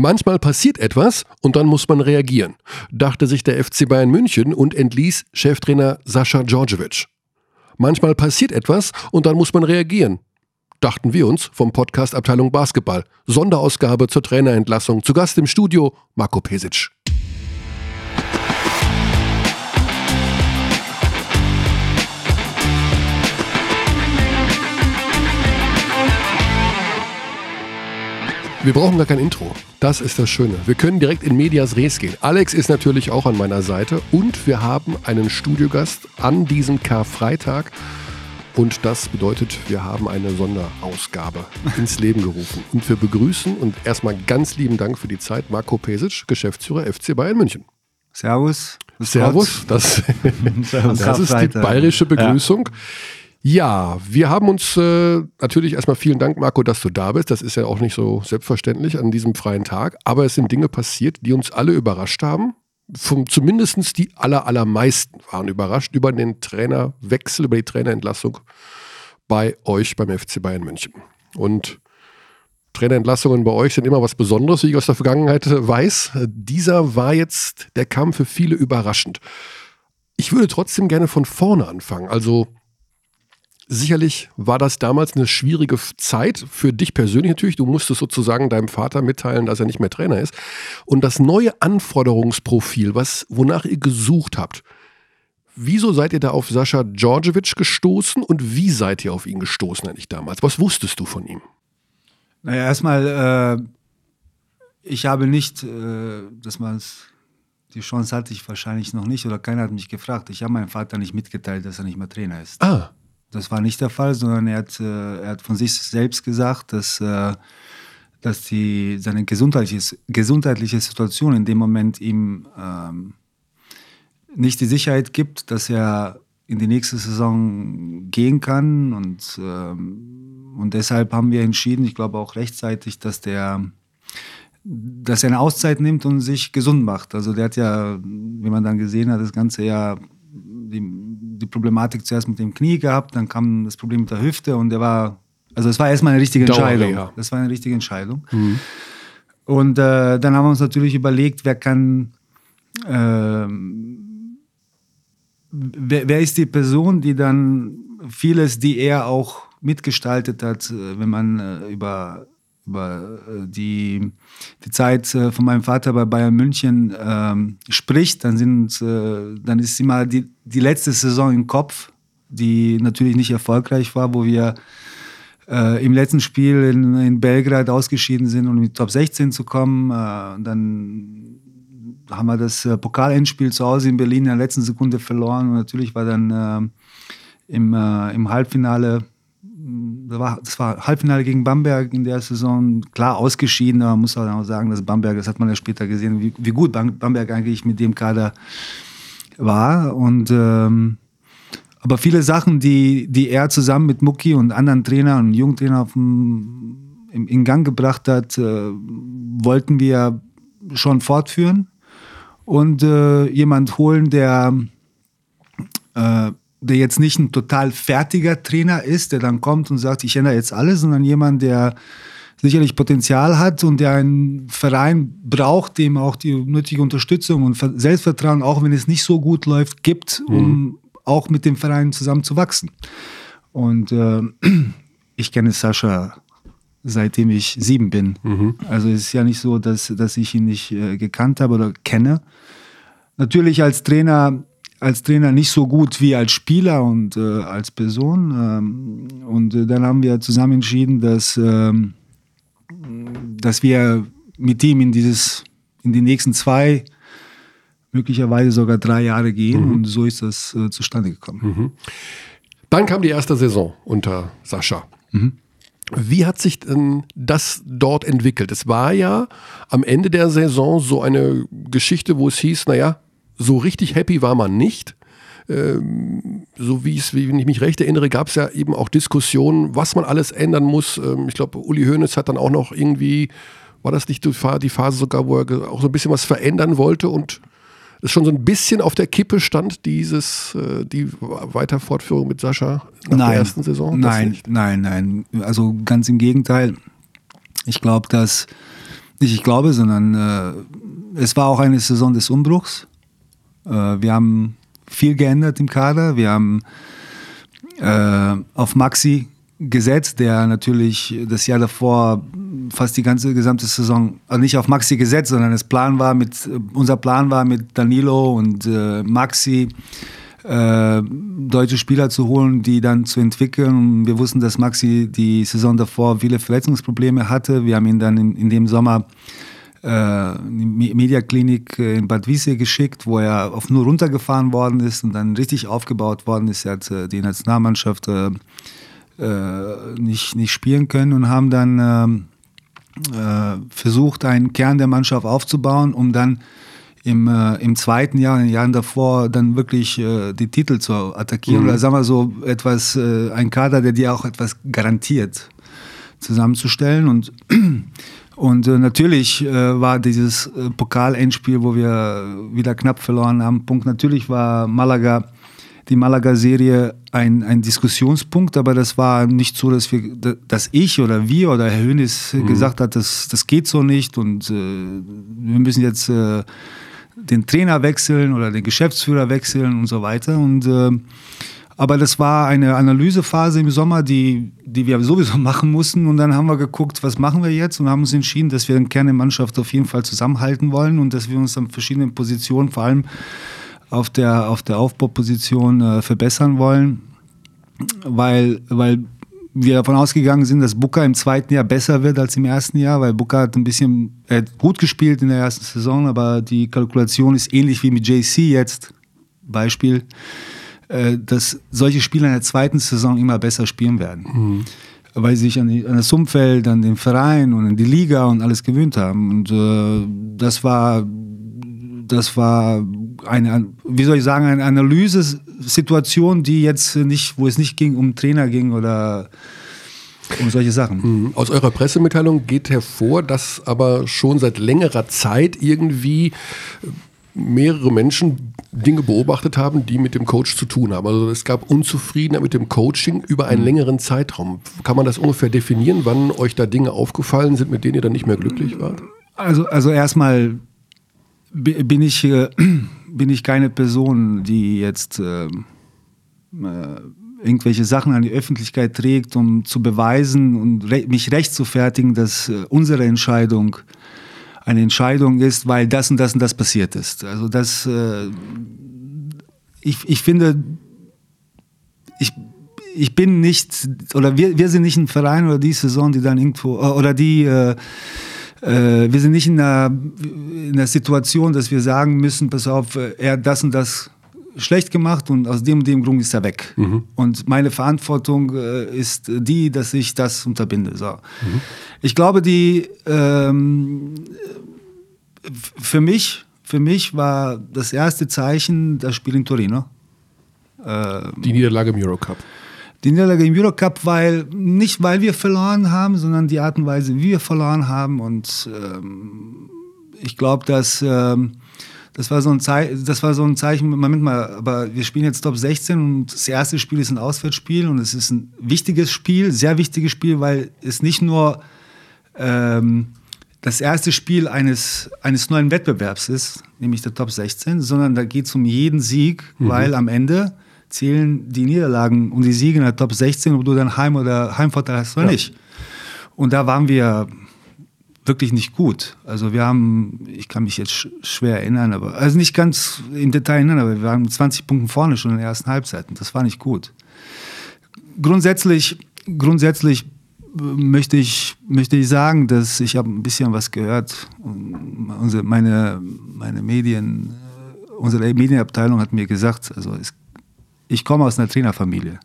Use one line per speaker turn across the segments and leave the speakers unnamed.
Manchmal passiert etwas und dann muss man reagieren, dachte sich der FC Bayern München und entließ Cheftrainer Sascha Djordjevic. Manchmal passiert etwas und dann muss man reagieren, dachten wir uns vom Podcast Abteilung Basketball. Sonderausgabe zur Trainerentlassung. Zu Gast im Studio Marco Pesic. Wir brauchen gar kein Intro. Das ist das Schöne. Wir können direkt in Medias Res gehen. Alex ist natürlich auch an meiner Seite und wir haben einen Studiogast an diesem Karfreitag. Und das bedeutet, wir haben eine Sonderausgabe ins Leben gerufen. Und wir begrüßen und erstmal ganz lieben Dank für die Zeit Marco Pesic, Geschäftsführer FC Bayern München.
Servus.
Servus. Das, das ist die bayerische Begrüßung. Ja. Ja, wir haben uns äh, natürlich erstmal vielen Dank, Marco, dass du da bist. Das ist ja auch nicht so selbstverständlich an diesem freien Tag. Aber es sind Dinge passiert, die uns alle überrascht haben. Zumindest die aller, allermeisten waren überrascht über den Trainerwechsel, über die Trainerentlassung bei euch beim FC Bayern München. Und Trainerentlassungen bei euch sind immer was Besonderes, wie ich aus der Vergangenheit weiß. Dieser war jetzt, der kam für viele überraschend. Ich würde trotzdem gerne von vorne anfangen. Also Sicherlich war das damals eine schwierige Zeit für dich persönlich natürlich. Du musstest sozusagen deinem Vater mitteilen, dass er nicht mehr Trainer ist. Und das neue Anforderungsprofil, was, wonach ihr gesucht habt, wieso seid ihr da auf Sascha Djordjevic gestoßen und wie seid ihr auf ihn gestoßen eigentlich damals? Was wusstest du von ihm?
Naja, erstmal, äh, ich habe nicht, äh, dass man die Chance hatte ich wahrscheinlich noch nicht oder keiner hat mich gefragt. Ich habe meinem Vater nicht mitgeteilt, dass er nicht mehr Trainer ist.
Ah.
Das war nicht der Fall, sondern er hat, äh, er hat von sich selbst gesagt, dass, äh, dass die, seine gesundheitliche, gesundheitliche Situation in dem Moment ihm ähm, nicht die Sicherheit gibt, dass er in die nächste Saison gehen kann. Und, ähm, und deshalb haben wir entschieden, ich glaube auch rechtzeitig, dass der dass er eine Auszeit nimmt und sich gesund macht. Also der hat ja, wie man dann gesehen hat, das ganze Jahr die, die Problematik zuerst mit dem Knie gehabt, dann kam das Problem mit der Hüfte und er war, also es war erstmal eine richtige Entscheidung. Ja. Das war eine richtige Entscheidung. Mhm. Und äh, dann haben wir uns natürlich überlegt, wer kann, äh, wer, wer, ist die Person, die dann vieles, die er auch mitgestaltet hat, äh, wenn man äh, über die, die Zeit äh, von meinem Vater bei Bayern München ähm, spricht, dann, sind, äh, dann ist immer die, die letzte Saison im Kopf, die natürlich nicht erfolgreich war, wo wir äh, im letzten Spiel in, in, Belgrad ausgeschieden sind, um in die Top 16 zu kommen. Äh, dann haben wir das äh, Pokalendspiel zu Hause in Berlin in der letzten Sekunde verloren und natürlich war dann im, im Halbfinale das war, das war Halbfinale gegen Bamberg in der Saison, klar ausgeschieden, aber man muss auch sagen, dass Bamberg, das hat man ja später gesehen, wie, wie gut Bamberg eigentlich mit dem Kader war. Und ähm, aber viele Sachen, die, die er zusammen mit Mucki und anderen Trainern und Jugendtrainern in Gang gebracht hat, äh, wollten wir schon fortführen und äh, jemand holen, der äh, der jetzt nicht ein total fertiger Trainer ist, der dann kommt und sagt, ich ändere jetzt alles, sondern jemand, der sicherlich Potenzial hat und der einen Verein braucht, dem auch die nötige Unterstützung und Selbstvertrauen, auch wenn es nicht so gut läuft, gibt, um mhm. auch mit dem Verein zusammen zu wachsen. Und äh, ich kenne Sascha seitdem ich sieben bin. Mhm. Also es ist ja nicht so, dass, dass ich ihn nicht äh, gekannt habe oder kenne. Natürlich als Trainer als Trainer nicht so gut wie als Spieler und äh, als Person. Ähm, und äh, dann haben wir zusammen entschieden, dass, ähm, dass wir mit ihm in, dieses, in die nächsten zwei, möglicherweise sogar drei Jahre gehen. Mhm. Und so ist das äh, zustande gekommen.
Mhm. Dann kam die erste Saison unter Sascha. Mhm. Wie hat sich denn das dort entwickelt? Es war ja am Ende der Saison so eine Geschichte, wo es hieß, naja, so richtig happy war man nicht. Ähm, so wie es, wenn ich mich recht erinnere, gab es ja eben auch Diskussionen, was man alles ändern muss. Ähm, ich glaube, Uli Hoeneß hat dann auch noch irgendwie, war das nicht die Phase sogar, wo er auch so ein bisschen was verändern wollte und es schon so ein bisschen auf der Kippe stand, dieses, äh, die Weiterfortführung mit Sascha nach
nein,
der ersten Saison?
Nein, nein, nein. Also ganz im Gegenteil. Ich glaube, dass nicht ich glaube, sondern äh, es war auch eine Saison des Umbruchs. Äh, wir haben viel geändert im Kader. Wir haben äh, auf Maxi gesetzt, der natürlich das Jahr davor fast die ganze gesamte Saison, also nicht auf Maxi gesetzt, sondern das Plan war mit, unser Plan war mit Danilo und äh, Maxi äh, deutsche Spieler zu holen, die dann zu entwickeln. Wir wussten, dass Maxi die Saison davor viele Verletzungsprobleme hatte. Wir haben ihn dann in, in dem Sommer äh, Mediaklinik in Bad Wiese geschickt, wo er auf nur runtergefahren worden ist und dann richtig aufgebaut worden ist. Er hat äh, die Nationalmannschaft äh, äh, nicht, nicht spielen können und haben dann ähm, äh, versucht, einen Kern der Mannschaft aufzubauen, um dann im, äh, im zweiten Jahr, in den Jahren davor, dann wirklich äh, die Titel zu attackieren. Mhm. Oder sagen wir so, etwas, äh, ein Kader, der dir auch etwas garantiert, zusammenzustellen. Und, und äh, natürlich äh, war dieses äh, Pokal-Endspiel, wo wir wieder knapp verloren haben, Punkt. Natürlich war Malaga die Malaga-Serie ein, ein Diskussionspunkt, aber das war nicht so, dass wir, dass ich oder wir oder Herr Hönes mhm. gesagt hat, das, das geht so nicht und äh, wir müssen jetzt äh, den Trainer wechseln oder den Geschäftsführer wechseln und so weiter. Und äh, aber das war eine Analysephase im Sommer, die, die wir sowieso machen mussten. Und dann haben wir geguckt, was machen wir jetzt und haben uns entschieden, dass wir den Kern der Mannschaft auf jeden Fall zusammenhalten wollen und dass wir uns an verschiedenen Positionen, vor allem auf der, auf der Aufbauposition äh, verbessern wollen, weil, weil wir davon ausgegangen sind, dass Booker im zweiten Jahr besser wird als im ersten Jahr, weil Booker hat ein bisschen er hat gut gespielt in der ersten Saison, aber die Kalkulation ist ähnlich wie mit JC jetzt. Beispiel, äh, dass solche Spieler in der zweiten Saison immer besser spielen werden. Mhm. Weil sie sich an, die, an, das Umfeld, an den Verein und an die Liga und alles gewöhnt haben. Und äh, das war das war eine, wie soll ich sagen, eine Analysesituation, die jetzt nicht, wo es nicht ging um Trainer ging oder um solche Sachen.
Mhm. Aus eurer Pressemitteilung geht hervor, dass aber schon seit längerer Zeit irgendwie mehrere Menschen Dinge beobachtet haben, die mit dem Coach zu tun haben. Also es gab Unzufriedenheit mit dem Coaching über einen mhm. längeren Zeitraum. Kann man das ungefähr definieren, wann euch da Dinge aufgefallen sind, mit denen ihr dann nicht mehr glücklich wart?
Also, also erstmal bin ich, äh, bin ich keine Person, die jetzt äh, äh, irgendwelche Sachen an die Öffentlichkeit trägt, um zu beweisen und re mich recht zu fertigen, dass äh, unsere Entscheidung eine Entscheidung ist, weil das und das und das passiert ist. Also das, äh, ich, ich finde, ich, ich bin nicht, oder wir, wir sind nicht ein Verein oder die Saison, die dann irgendwo, oder die äh, äh, wir sind nicht in einer, in einer Situation, dass wir sagen müssen, pass auf, äh, er hat das und das schlecht gemacht und aus dem und dem Grund ist er weg. Mhm. Und meine Verantwortung äh, ist die, dass ich das unterbinde. So. Mhm. Ich glaube, die ähm, für mich, für mich war das erste Zeichen das Spiel in Torino.
Ähm, die Niederlage im Eurocup
die Niederlage im Eurocup, weil nicht weil wir verloren haben, sondern die Art und Weise, wie wir verloren haben. Und ähm, ich glaube, dass ähm, das war so ein Zeichen, das war so ein Zeichen, Moment mal, aber wir spielen jetzt Top 16 und das erste Spiel ist ein Auswärtsspiel und es ist ein wichtiges Spiel, sehr wichtiges Spiel, weil es nicht nur ähm, das erste Spiel eines, eines neuen Wettbewerbs ist, nämlich der Top 16, sondern da geht es um jeden Sieg, mhm. weil am Ende zählen die Niederlagen und die Siege in der Top 16, ob du dann Heim- oder Heimvorteil hast oder ja. nicht. Und da waren wir wirklich nicht gut. Also wir haben, ich kann mich jetzt schwer erinnern, aber also nicht ganz im Detail erinnern, aber wir waren 20 Punkten vorne schon in der ersten Halbzeit und das war nicht gut. Grundsätzlich, grundsätzlich möchte ich, möchte ich sagen, dass ich habe ein bisschen was gehört. Unsere, meine, meine Medien, unsere Medienabteilung hat mir gesagt, also es ich komme aus einer Trainerfamilie.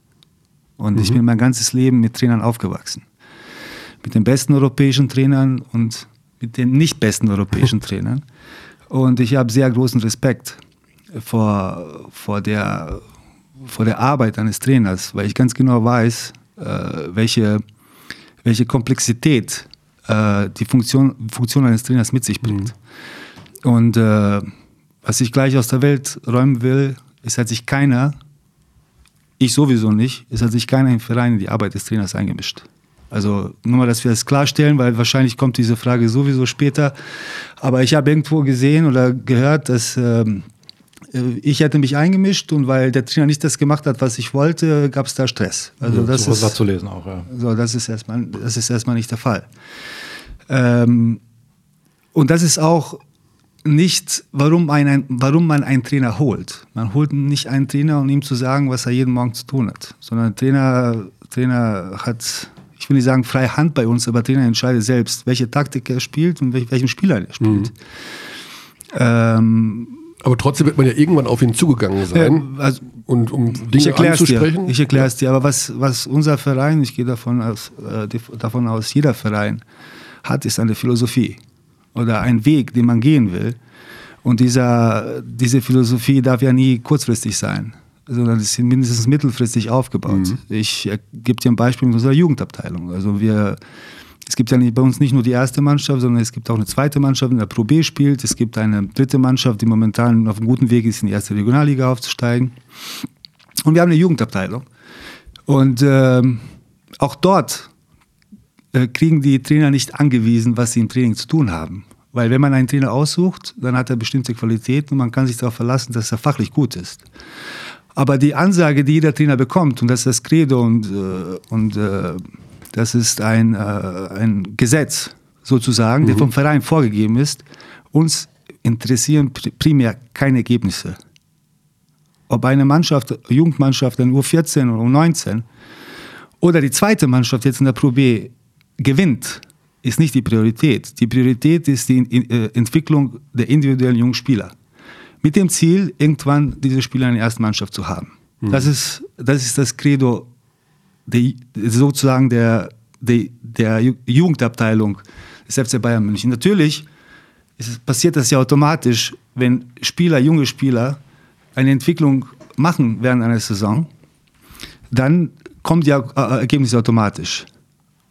Und mhm. ich bin mein ganzes Leben mit Trainern aufgewachsen. Mit den besten europäischen Trainern und mit den nicht besten europäischen Trainern. Und ich habe sehr großen Respekt vor, vor, der, vor der Arbeit eines Trainers, weil ich ganz genau weiß, äh, welche, welche Komplexität äh, die Funktion, Funktion eines Trainers mit sich bringt. Mhm. Und äh, was ich gleich aus der Welt räumen will, ist, hat sich keiner ich sowieso nicht. Es hat sich keiner im Verein in die Arbeit des Trainers eingemischt. Also nur mal, dass wir das klarstellen, weil wahrscheinlich kommt diese Frage sowieso später. Aber ich habe irgendwo gesehen oder gehört, dass ähm, äh, ich hätte mich eingemischt und weil der Trainer nicht das gemacht hat, was ich wollte, gab es da Stress. Also ja, das ist
zu lesen auch. Ja.
So, das ist erstmal, das ist erstmal nicht der Fall. Ähm, und das ist auch nicht, warum, ein, warum man einen Trainer holt. Man holt nicht einen Trainer, um ihm zu sagen, was er jeden Morgen zu tun hat, sondern ein Trainer, Trainer hat ich will nicht sagen freie Hand bei uns, aber Trainer entscheidet selbst, welche Taktik er spielt und welch, welchen Spieler er spielt. Mhm.
Ähm, aber trotzdem wird man ja irgendwann auf ihn zugegangen sein,
äh, also, und um Dinge anzusprechen. Dir, ich erkläre es dir, aber was, was unser Verein, ich gehe davon aus, äh, davon aus, jeder Verein hat, ist eine Philosophie oder ein Weg, den man gehen will. Und dieser, diese Philosophie darf ja nie kurzfristig sein sondern es sind mindestens mittelfristig aufgebaut. Mhm. Ich äh, gebe dir ein Beispiel mit unserer Jugendabteilung. Also wir, es gibt ja bei uns nicht nur die erste Mannschaft, sondern es gibt auch eine zweite Mannschaft, die in der Pro B spielt. Es gibt eine dritte Mannschaft, die momentan auf einem guten Weg ist, in die erste Regionalliga aufzusteigen. Und wir haben eine Jugendabteilung. Und äh, auch dort äh, kriegen die Trainer nicht angewiesen, was sie im Training zu tun haben. Weil wenn man einen Trainer aussucht, dann hat er bestimmte Qualitäten und man kann sich darauf verlassen, dass er fachlich gut ist. Aber die Ansage, die jeder Trainer bekommt, und das ist das Credo und, äh, und äh, das ist ein, äh, ein Gesetz sozusagen, mhm. der vom Verein vorgegeben ist, uns interessieren primär keine Ergebnisse. Ob eine Mannschaft, Jugendmannschaft in U14 oder U19 oder die zweite Mannschaft jetzt in der Pro B gewinnt, ist nicht die Priorität. Die Priorität ist die Entwicklung der individuellen jungen Spieler mit dem Ziel, irgendwann diese Spieler in der ersten Mannschaft zu haben. Mhm. Das, ist, das ist das Credo der, sozusagen der, der, der Jugendabteilung des FC Bayern München. Natürlich ist, passiert das ja automatisch, wenn Spieler, junge Spieler, eine Entwicklung machen während einer Saison, dann kommt ja äh, Ergebnisse automatisch.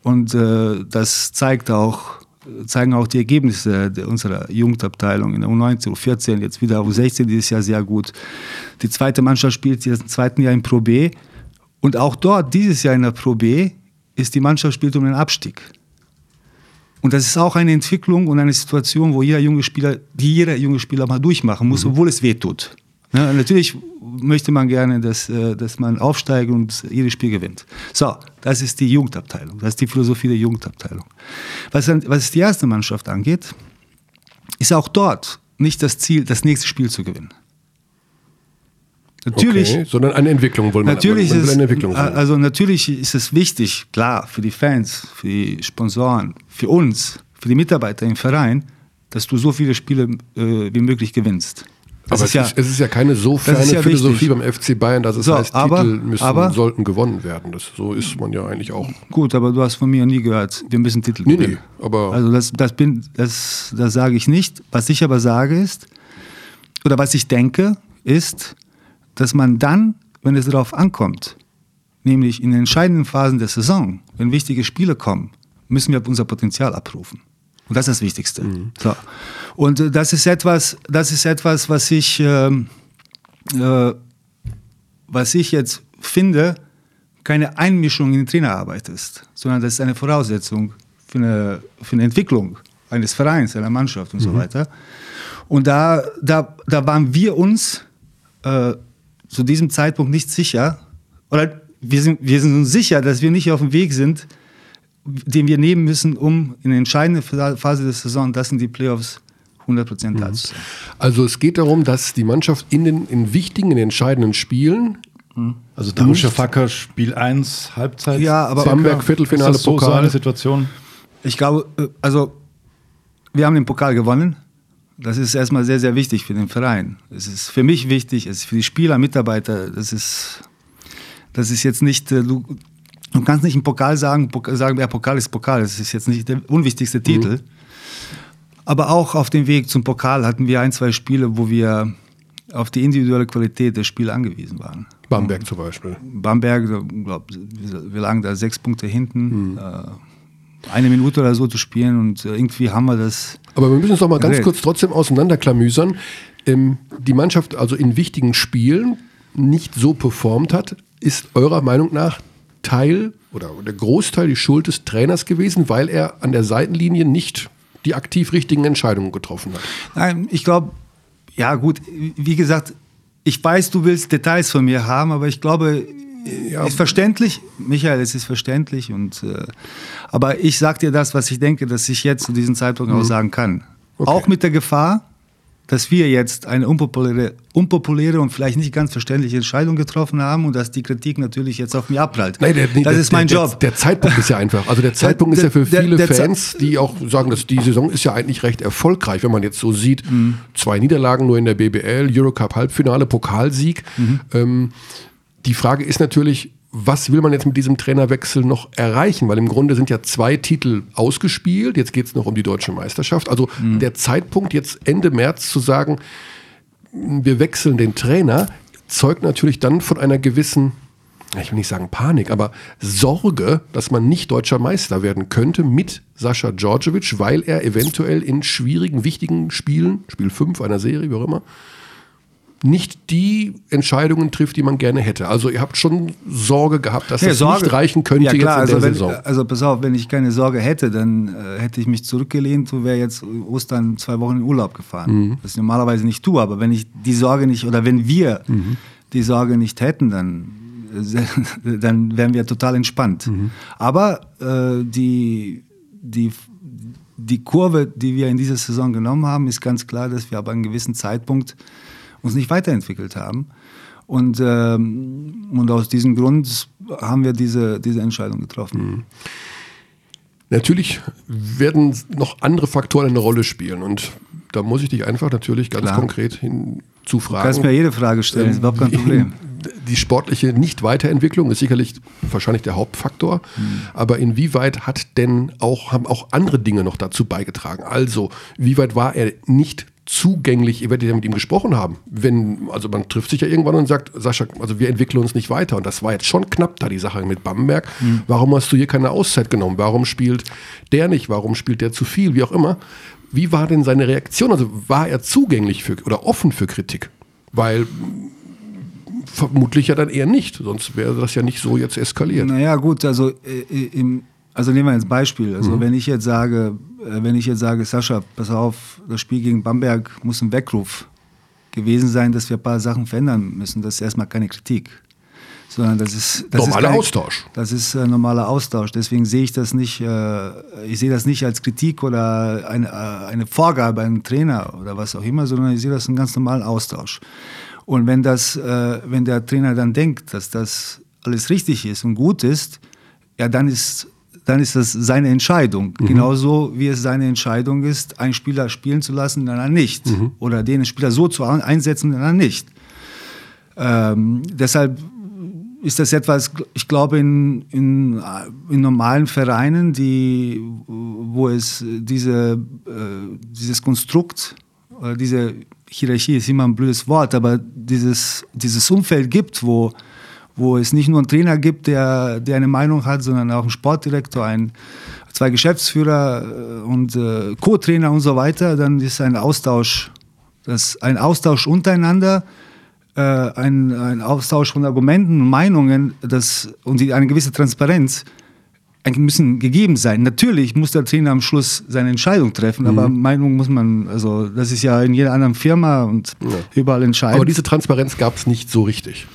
Und äh, das zeigt auch zeigen auch die Ergebnisse unserer Jugendabteilung in der U19, U14, jetzt wieder U16 dieses Jahr sehr gut. Die zweite Mannschaft spielt jetzt im zweiten Jahr in Pro B. Und auch dort, dieses Jahr in der Pro B, ist die Mannschaft spielt um den Abstieg. Und das ist auch eine Entwicklung und eine Situation, wo jeder junge Spieler, die jeder junge Spieler mal durchmachen muss, mhm. obwohl es weh tut. Ja, natürlich möchte man gerne, dass, äh, dass man aufsteigt und jedes Spiel gewinnt. So, das ist die Jugendabteilung. Das ist die Philosophie der Jugendabteilung. Was, was die erste Mannschaft angeht, ist auch dort nicht das Ziel, das nächste Spiel zu gewinnen.
Natürlich, okay, sondern eine Entwicklung wollen wir.
Natürlich man, man ist, eine Entwicklung also natürlich ist es wichtig, klar, für die Fans, für die Sponsoren, für uns, für die Mitarbeiter im Verein, dass du so viele Spiele äh, wie möglich gewinnst.
Das aber ist es, ja, ist, es ist ja keine so ferne ja Philosophie wichtig. beim FC Bayern, dass es so, heißt, aber, Titel müssen, aber, sollten gewonnen werden. Das, so ist man ja eigentlich auch.
Gut, aber du hast von mir nie gehört, wir müssen Titel nee, gewinnen. Nee, aber also das, das, bin, das, das sage ich nicht. Was ich aber sage ist, oder was ich denke, ist, dass man dann, wenn es darauf ankommt, nämlich in den entscheidenden Phasen der Saison, wenn wichtige Spiele kommen, müssen wir unser Potenzial abrufen. Und das ist das Wichtigste. Mhm. So. Und äh, das ist etwas, das ist etwas, was ich, äh, äh, was ich jetzt finde, keine Einmischung in die Trainerarbeit ist, sondern das ist eine Voraussetzung für eine, für eine Entwicklung eines Vereins, einer Mannschaft und mhm. so weiter. Und da, da, da waren wir uns äh, zu diesem Zeitpunkt nicht sicher, oder wir sind, wir sind uns sicher, dass wir nicht auf dem Weg sind, den wir nehmen müssen, um in der entscheidenden Phase der Saison, das sind die Playoffs, 100% da zu sein.
Also es geht darum, dass die Mannschaft in den in wichtigen, in entscheidenden Spielen
mhm. also Darmstadt Facker Spiel 1, Halbzeit.
Ja, aber
Bamberg Viertelfinale
so, Pokal. So eine Situation.
Ich glaube, äh, also wir haben den Pokal gewonnen. Das ist erstmal sehr, sehr wichtig für den Verein. Es ist für mich wichtig, es ist für die Spieler, Mitarbeiter. Das ist, das ist jetzt nicht, äh, du, Du kannst nicht im Pokal sagen, sagen, ja, Pokal ist Pokal, das ist jetzt nicht der unwichtigste mhm. Titel. Aber auch auf dem Weg zum Pokal hatten wir ein, zwei Spiele, wo wir auf die individuelle Qualität des Spiels angewiesen waren.
Bamberg zum Beispiel.
Bamberg, glaub, wir lagen da sechs Punkte hinten. Mhm. Äh, eine Minute oder so zu spielen und äh, irgendwie haben wir das.
Aber wir müssen es doch mal ganz kurz trotzdem auseinanderklamüsern. Ähm, die Mannschaft also in wichtigen Spielen nicht so performt hat, ist eurer Meinung nach Teil oder der Großteil die Schuld des Trainers gewesen, weil er an der Seitenlinie nicht die aktiv richtigen Entscheidungen getroffen hat.
Nein, ich glaube, ja gut, wie gesagt, ich weiß, du willst Details von mir haben, aber ich glaube, ja. ist verständlich, Michael, es ist verständlich und äh, aber ich sag dir das, was ich denke, dass ich jetzt zu diesem Zeitpunkt mhm. auch sagen kann. Okay. Auch mit der Gefahr, dass wir jetzt eine unpopuläre, unpopuläre und vielleicht nicht ganz verständliche Entscheidung getroffen haben und dass die Kritik natürlich jetzt auf mich abprallt.
Nein, der, das der, ist mein der, Job. Der, Zeitpunkt ist ja einfach. Also der Zeitpunkt ist ja für viele Fans, die auch sagen, dass die Saison ist ja eigentlich recht erfolgreich, wenn man jetzt so sieht. Mhm. Zwei Niederlagen nur in der BBL, Eurocup Halbfinale, Pokalsieg. Mhm. Ähm, die Frage ist natürlich, was will man jetzt mit diesem Trainerwechsel noch erreichen? Weil im Grunde sind ja zwei Titel ausgespielt. Jetzt geht es noch um die deutsche Meisterschaft. Also mhm. der Zeitpunkt, jetzt Ende März zu sagen, wir wechseln den Trainer, zeugt natürlich dann von einer gewissen, ich will nicht sagen Panik, aber Sorge, dass man nicht deutscher Meister werden könnte mit Sascha Djordjevic, weil er eventuell in schwierigen, wichtigen Spielen, Spiel 5 einer Serie, wie auch immer, nicht die Entscheidungen trifft, die man gerne hätte. Also ihr habt schon Sorge gehabt, dass ja, das Sorge, nicht reichen könnte ja, klar,
jetzt in also der wenn, Saison. Also pass auf, wenn ich keine Sorge hätte, dann äh, hätte ich mich zurückgelehnt und wäre jetzt Ostern zwei Wochen in Urlaub gefahren. Mhm. Das ich normalerweise nicht tue, aber wenn ich die Sorge nicht oder wenn wir mhm. die Sorge nicht hätten, dann äh, dann wären wir total entspannt. Mhm. Aber äh, die, die, die Kurve, die wir in dieser Saison genommen haben, ist ganz klar, dass wir ab einem gewissen Zeitpunkt uns nicht weiterentwickelt haben. Und, ähm, und aus diesem Grund haben wir diese, diese Entscheidung getroffen. Mhm.
Natürlich werden noch andere Faktoren eine Rolle spielen. Und da muss ich dich einfach natürlich ganz Klar. konkret hinzufragen. Du
kannst mir jede Frage stellen, ist überhaupt kein Problem.
Die sportliche Nicht-Weiterentwicklung ist sicherlich wahrscheinlich der Hauptfaktor. Mhm. Aber inwieweit hat denn auch, haben auch andere Dinge noch dazu beigetragen? Also, wie weit war er nicht zugänglich, ihr werdet ja mit ihm gesprochen haben. Wenn, also man trifft sich ja irgendwann und sagt, Sascha, also wir entwickeln uns nicht weiter. Und das war jetzt schon knapp da, die Sache mit Bamberg. Mhm. Warum hast du hier keine Auszeit genommen? Warum spielt der nicht? Warum spielt der zu viel? Wie auch immer. Wie war denn seine Reaktion? Also war er zugänglich für oder offen für Kritik? Weil vermutlich ja dann eher nicht, sonst wäre das ja nicht so jetzt eskaliert.
Naja, gut, also äh, im, also nehmen wir jetzt Beispiel. Also mhm. wenn ich jetzt sage, äh, wenn ich jetzt sage, Sascha, pass auf, das Spiel gegen Bamberg muss ein Weckruf gewesen sein, dass wir ein paar Sachen verändern müssen. Das ist erstmal keine Kritik. Sondern das ist
das normaler
ist
keine, Austausch.
Das ist ein normaler Austausch. Deswegen sehe ich das nicht, äh, ich sehe das nicht als Kritik oder eine, äh, eine Vorgabe einem Trainer oder was auch immer, sondern ich sehe das als einen ganz normalen Austausch. Und wenn das, wenn der Trainer dann denkt, dass das alles richtig ist und gut ist, ja, dann ist dann ist das seine Entscheidung. Mhm. Genauso wie es seine Entscheidung ist, einen Spieler spielen zu lassen, dann anderen nicht. Mhm. Oder den Spieler so zu einsetzen, dann nicht. Ähm, deshalb ist das etwas, ich glaube, in, in, in, normalen Vereinen, die, wo es diese, äh, dieses Konstrukt, oder diese Hierarchie ist immer ein blödes Wort, aber dieses, dieses Umfeld gibt, wo wo es nicht nur einen Trainer gibt, der, der eine Meinung hat, sondern auch einen Sportdirektor, ein, zwei Geschäftsführer äh, und äh, Co-Trainer und so weiter, dann ist ein Austausch, das, ein Austausch untereinander, äh, ein, ein Austausch von Argumenten und Meinungen das, und die, eine gewisse Transparenz müssen gegeben sein. Natürlich muss der Trainer am Schluss seine Entscheidung treffen, mhm. aber Meinung muss man, also das ist ja in jeder anderen Firma und ja. überall entscheidend. Aber
diese Transparenz gab es nicht so richtig.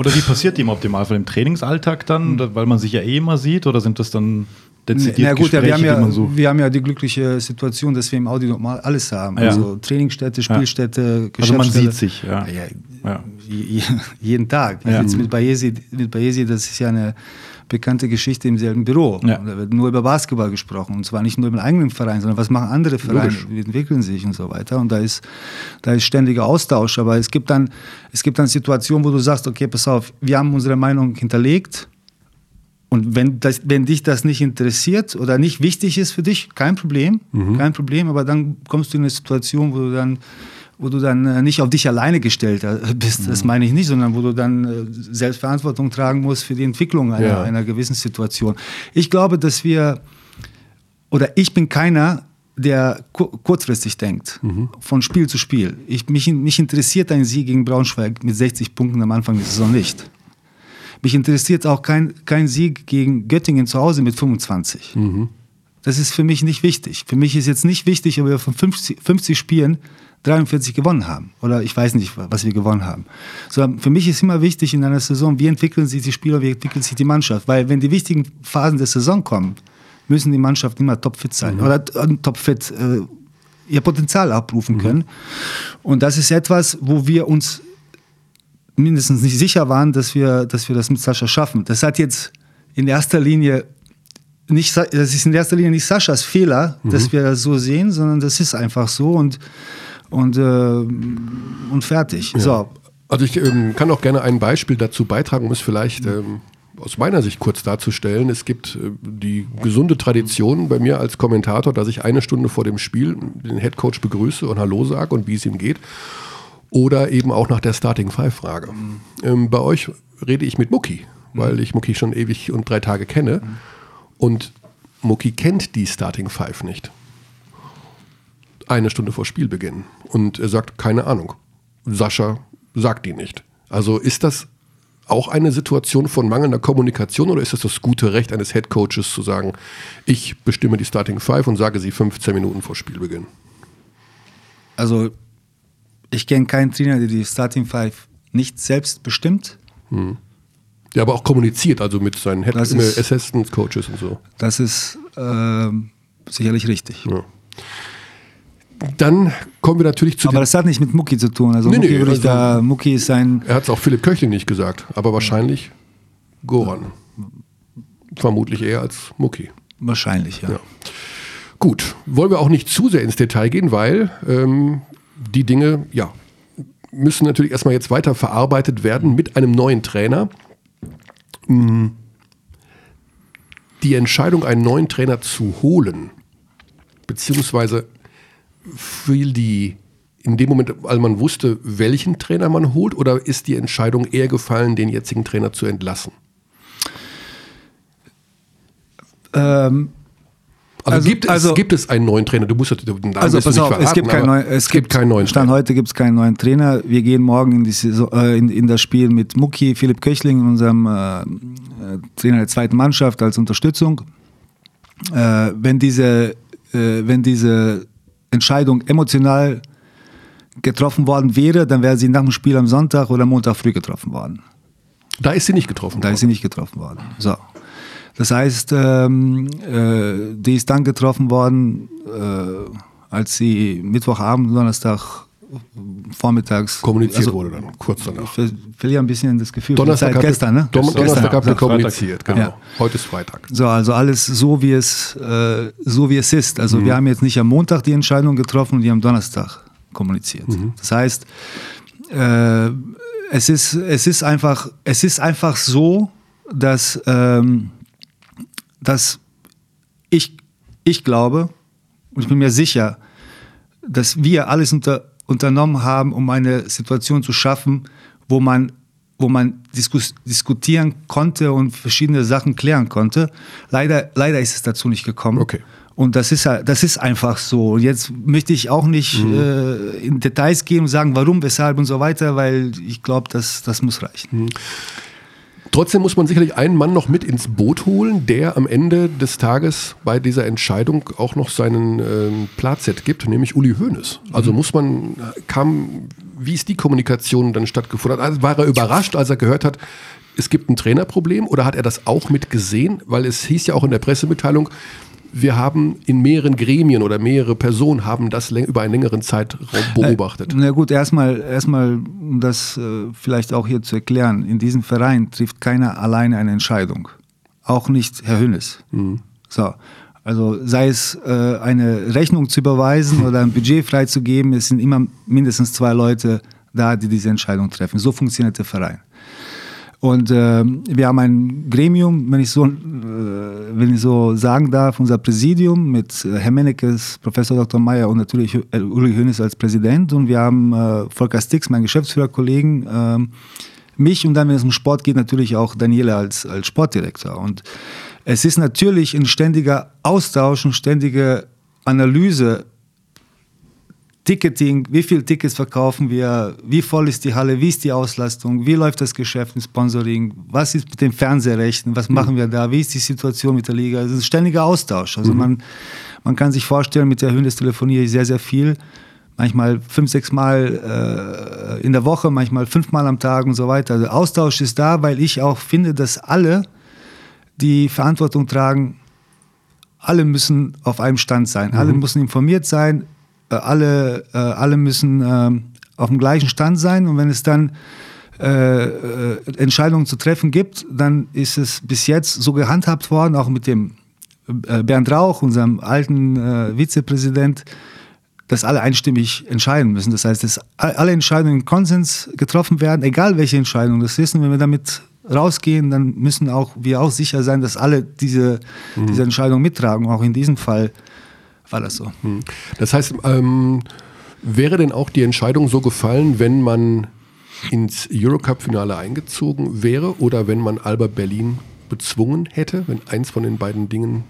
Oder wie passiert die im Optimalfall im Trainingsalltag dann, hm. weil man sich ja eh immer sieht? Oder sind das dann
dezidiert Na gut, Gespräche, ja, wir, haben ja, so wir haben ja die glückliche Situation, dass wir im Audi normal alles haben. Ja. Also Trainingsstätte, Spielstätte,
ja. Also man sieht sich, ja.
ja jeden Tag. Jetzt mit Bayesi, mit Bayesi, das ist ja eine bekannte Geschichte im selben Büro. Ja. Da wird nur über Basketball gesprochen. Und zwar nicht nur im eigenen Verein, sondern was machen andere Vereine, Logisch. wie entwickeln sich und so weiter. Und da ist, da ist ständiger Austausch. Aber es gibt, dann, es gibt dann Situationen, wo du sagst, okay, pass auf, wir haben unsere Meinung hinterlegt. Und wenn, das, wenn dich das nicht interessiert oder nicht wichtig ist für dich, kein Problem, mhm. kein Problem. Aber dann kommst du in eine Situation, wo du dann wo du dann äh, nicht auf dich alleine gestellt äh, bist. Das mhm. meine ich nicht, sondern wo du dann äh, Selbstverantwortung tragen musst für die Entwicklung einer, ja. einer gewissen Situation. Ich glaube, dass wir, oder ich bin keiner, der kurzfristig denkt, mhm. von Spiel zu Spiel. Ich, mich, mich interessiert ein Sieg gegen Braunschweig mit 60 Punkten am Anfang der Saison nicht. Mich interessiert auch kein, kein Sieg gegen Göttingen zu Hause mit 25. Mhm. Das ist für mich nicht wichtig. Für mich ist jetzt nicht wichtig, ob wir von 50, 50 Spielen 43 gewonnen haben. Oder ich weiß nicht, was wir gewonnen haben. So, für mich ist immer wichtig in einer Saison, wie entwickeln sich die Spieler, wie entwickelt sich die Mannschaft. Weil wenn die wichtigen Phasen der Saison kommen, müssen die Mannschaften immer topfit sein. Mhm. Oder äh, topfit äh, ihr Potenzial abrufen mhm. können. Und das ist etwas, wo wir uns mindestens nicht sicher waren, dass wir, dass wir das mit Sascha schaffen. Das hat jetzt in erster Linie nicht, das ist in erster Linie nicht Saschas Fehler, mhm. dass wir das so sehen, sondern das ist einfach so und, und, äh, und fertig. Ja. So.
Also ich ähm, kann auch gerne ein Beispiel dazu beitragen, um es vielleicht ähm, aus meiner Sicht kurz darzustellen. Es gibt äh, die gesunde Tradition bei mir als Kommentator, dass ich eine Stunde vor dem Spiel den Headcoach begrüße und Hallo sage und wie es ihm geht. Oder eben auch nach der Starting Five frage. Mhm. Ähm, bei euch rede ich mit Mucki, weil ich Mucki schon ewig und drei Tage kenne. Mhm. Und Mucki kennt die Starting Five nicht. Eine Stunde vor Spielbeginn. Und er sagt, keine Ahnung. Sascha sagt die nicht. Also ist das auch eine Situation von mangelnder Kommunikation oder ist das das gute Recht eines Headcoaches zu sagen, ich bestimme die Starting Five und sage sie 15 Minuten vor Spielbeginn?
Also ich kenne keinen Trainer, der die Starting Five nicht selbst bestimmt. Hm.
Ja, aber auch kommuniziert, also mit seinen Head ist, Assistants, Coaches und so.
Das ist äh, sicherlich richtig. Ja.
Dann kommen wir natürlich zu.
Aber das hat nicht mit Mucki zu tun. Also nee, Mucki, nee, also da, Mucki ist ein.
Er hat es auch Philipp Köchling nicht gesagt, aber wahrscheinlich Goran. Vermutlich eher als Mucki.
Wahrscheinlich, ja. ja.
Gut, wollen wir auch nicht zu sehr ins Detail gehen, weil ähm, die Dinge, ja, müssen natürlich erstmal jetzt weiter verarbeitet werden mit einem neuen Trainer. Mm. die Entscheidung, einen neuen Trainer zu holen, beziehungsweise fiel die in dem Moment, weil man wusste, welchen Trainer man holt, oder ist die Entscheidung eher gefallen, den jetzigen Trainer zu entlassen?
Ähm,
also, also, gibt, es, also, gibt es einen neuen Trainer? Du musst
den Namen also pass auf, es gibt, kein neu, es gibt, keinen neuen Stand Trainer. heute gibt es keinen neuen Trainer. Wir gehen morgen in, die Saison, äh, in, in, das Spiel mit Mucki, Philipp Köchling, unserem äh, äh, Trainer der zweiten Mannschaft als Unterstützung. Äh, wenn, diese, äh, wenn diese Entscheidung emotional getroffen worden wäre, dann wäre sie nach dem Spiel am Sonntag oder Montag früh getroffen worden.
Da ist sie nicht getroffen
da worden. Da ist sie nicht getroffen worden. So. Das heißt, ähm, äh, die ist dann getroffen worden, äh, als sie Mittwochabend, Donnerstag vormittags
kommuniziert also, wurde dann kurz danach.
Ich verliere ein bisschen das Gefühl.
Donnerstag
Zeit gestern, ne?
Don Donnerstag habt ihr kommuniziert, genau. Ja. Heute ist Freitag.
So, also alles so wie es äh, so wie es ist. Also mhm. wir haben jetzt nicht am Montag die Entscheidung getroffen, die am Donnerstag kommuniziert. Mhm. Das heißt, äh, es ist es ist einfach es ist einfach so, dass ähm, dass ich, ich glaube, und ich bin mir sicher, dass wir alles unter, unternommen haben, um eine Situation zu schaffen, wo man, wo man diskus, diskutieren konnte und verschiedene Sachen klären konnte. Leider, leider ist es dazu nicht gekommen.
Okay.
Und das ist, das ist einfach so. Und jetzt möchte ich auch nicht mhm. äh, in Details gehen und sagen, warum, weshalb und so weiter, weil ich glaube, das, das muss reichen. Mhm.
Trotzdem muss man sicherlich einen Mann noch mit ins Boot holen, der am Ende des Tages bei dieser Entscheidung auch noch seinen äh, Platz gibt, nämlich Uli Hoeneß. Also mhm. muss man, kam, wie ist die Kommunikation dann stattgefunden? Also war er überrascht, als er gehört hat, es gibt ein Trainerproblem oder hat er das auch mitgesehen? Weil es hieß ja auch in der Pressemitteilung, wir haben in mehreren Gremien oder mehrere Personen haben das über einen längeren Zeitraum äh, beobachtet.
Na gut, erstmal, erstmal, um das äh, vielleicht auch hier zu erklären, in diesem Verein trifft keiner alleine eine Entscheidung. Auch nicht Herr Hünnes. Mhm. So. Also sei es äh, eine Rechnung zu überweisen oder ein Budget freizugeben, es sind immer mindestens zwei Leute da, die diese Entscheidung treffen. So funktioniert der Verein. Und äh, wir haben ein Gremium, wenn ich so, äh, wenn ich so sagen darf, unser Präsidium mit äh, Herr Mennekes, Professor Dr. Meyer und natürlich äh, Uli Hönes als Präsident. Und wir haben äh, Volker Stix, mein Geschäftsführerkollegen, äh, mich und dann, wenn es um Sport geht, natürlich auch Daniela als, als Sportdirektor. Und es ist natürlich ein ständiger Austausch und ständige Analyse Ticketing, wie viele Tickets verkaufen wir, wie voll ist die Halle, wie ist die Auslastung, wie läuft das Geschäft im Sponsoring, was ist mit den Fernsehrechten, was machen wir da, wie ist die Situation mit der Liga. Es ist ein ständiger Austausch. Also mhm. man, man kann sich vorstellen, mit der Höhendes telefoniere ich sehr, sehr viel. Manchmal fünf, sechs Mal äh, in der Woche, manchmal fünfmal am Tag und so weiter. Also Austausch ist da, weil ich auch finde, dass alle, die Verantwortung tragen, alle müssen auf einem Stand sein. Mhm. Alle müssen informiert sein. Äh, alle, äh, alle müssen äh, auf dem gleichen Stand sein. Und wenn es dann äh, äh, Entscheidungen zu treffen gibt, dann ist es bis jetzt so gehandhabt worden, auch mit dem äh, Bernd Rauch, unserem alten Vizepräsident, dass alle einstimmig entscheiden müssen. Das heißt, dass alle Entscheidungen im Konsens getroffen werden, egal welche Entscheidung das ist. Und wenn wir damit rausgehen, dann müssen auch wir auch sicher sein, dass alle diese, mhm. diese Entscheidung mittragen. Auch in diesem Fall war das so. Mhm.
Das heißt, ähm, wäre denn auch die Entscheidung so gefallen, wenn man ins Eurocup-Finale eingezogen wäre oder wenn man Alba Berlin bezwungen hätte, wenn eins von den beiden Dingen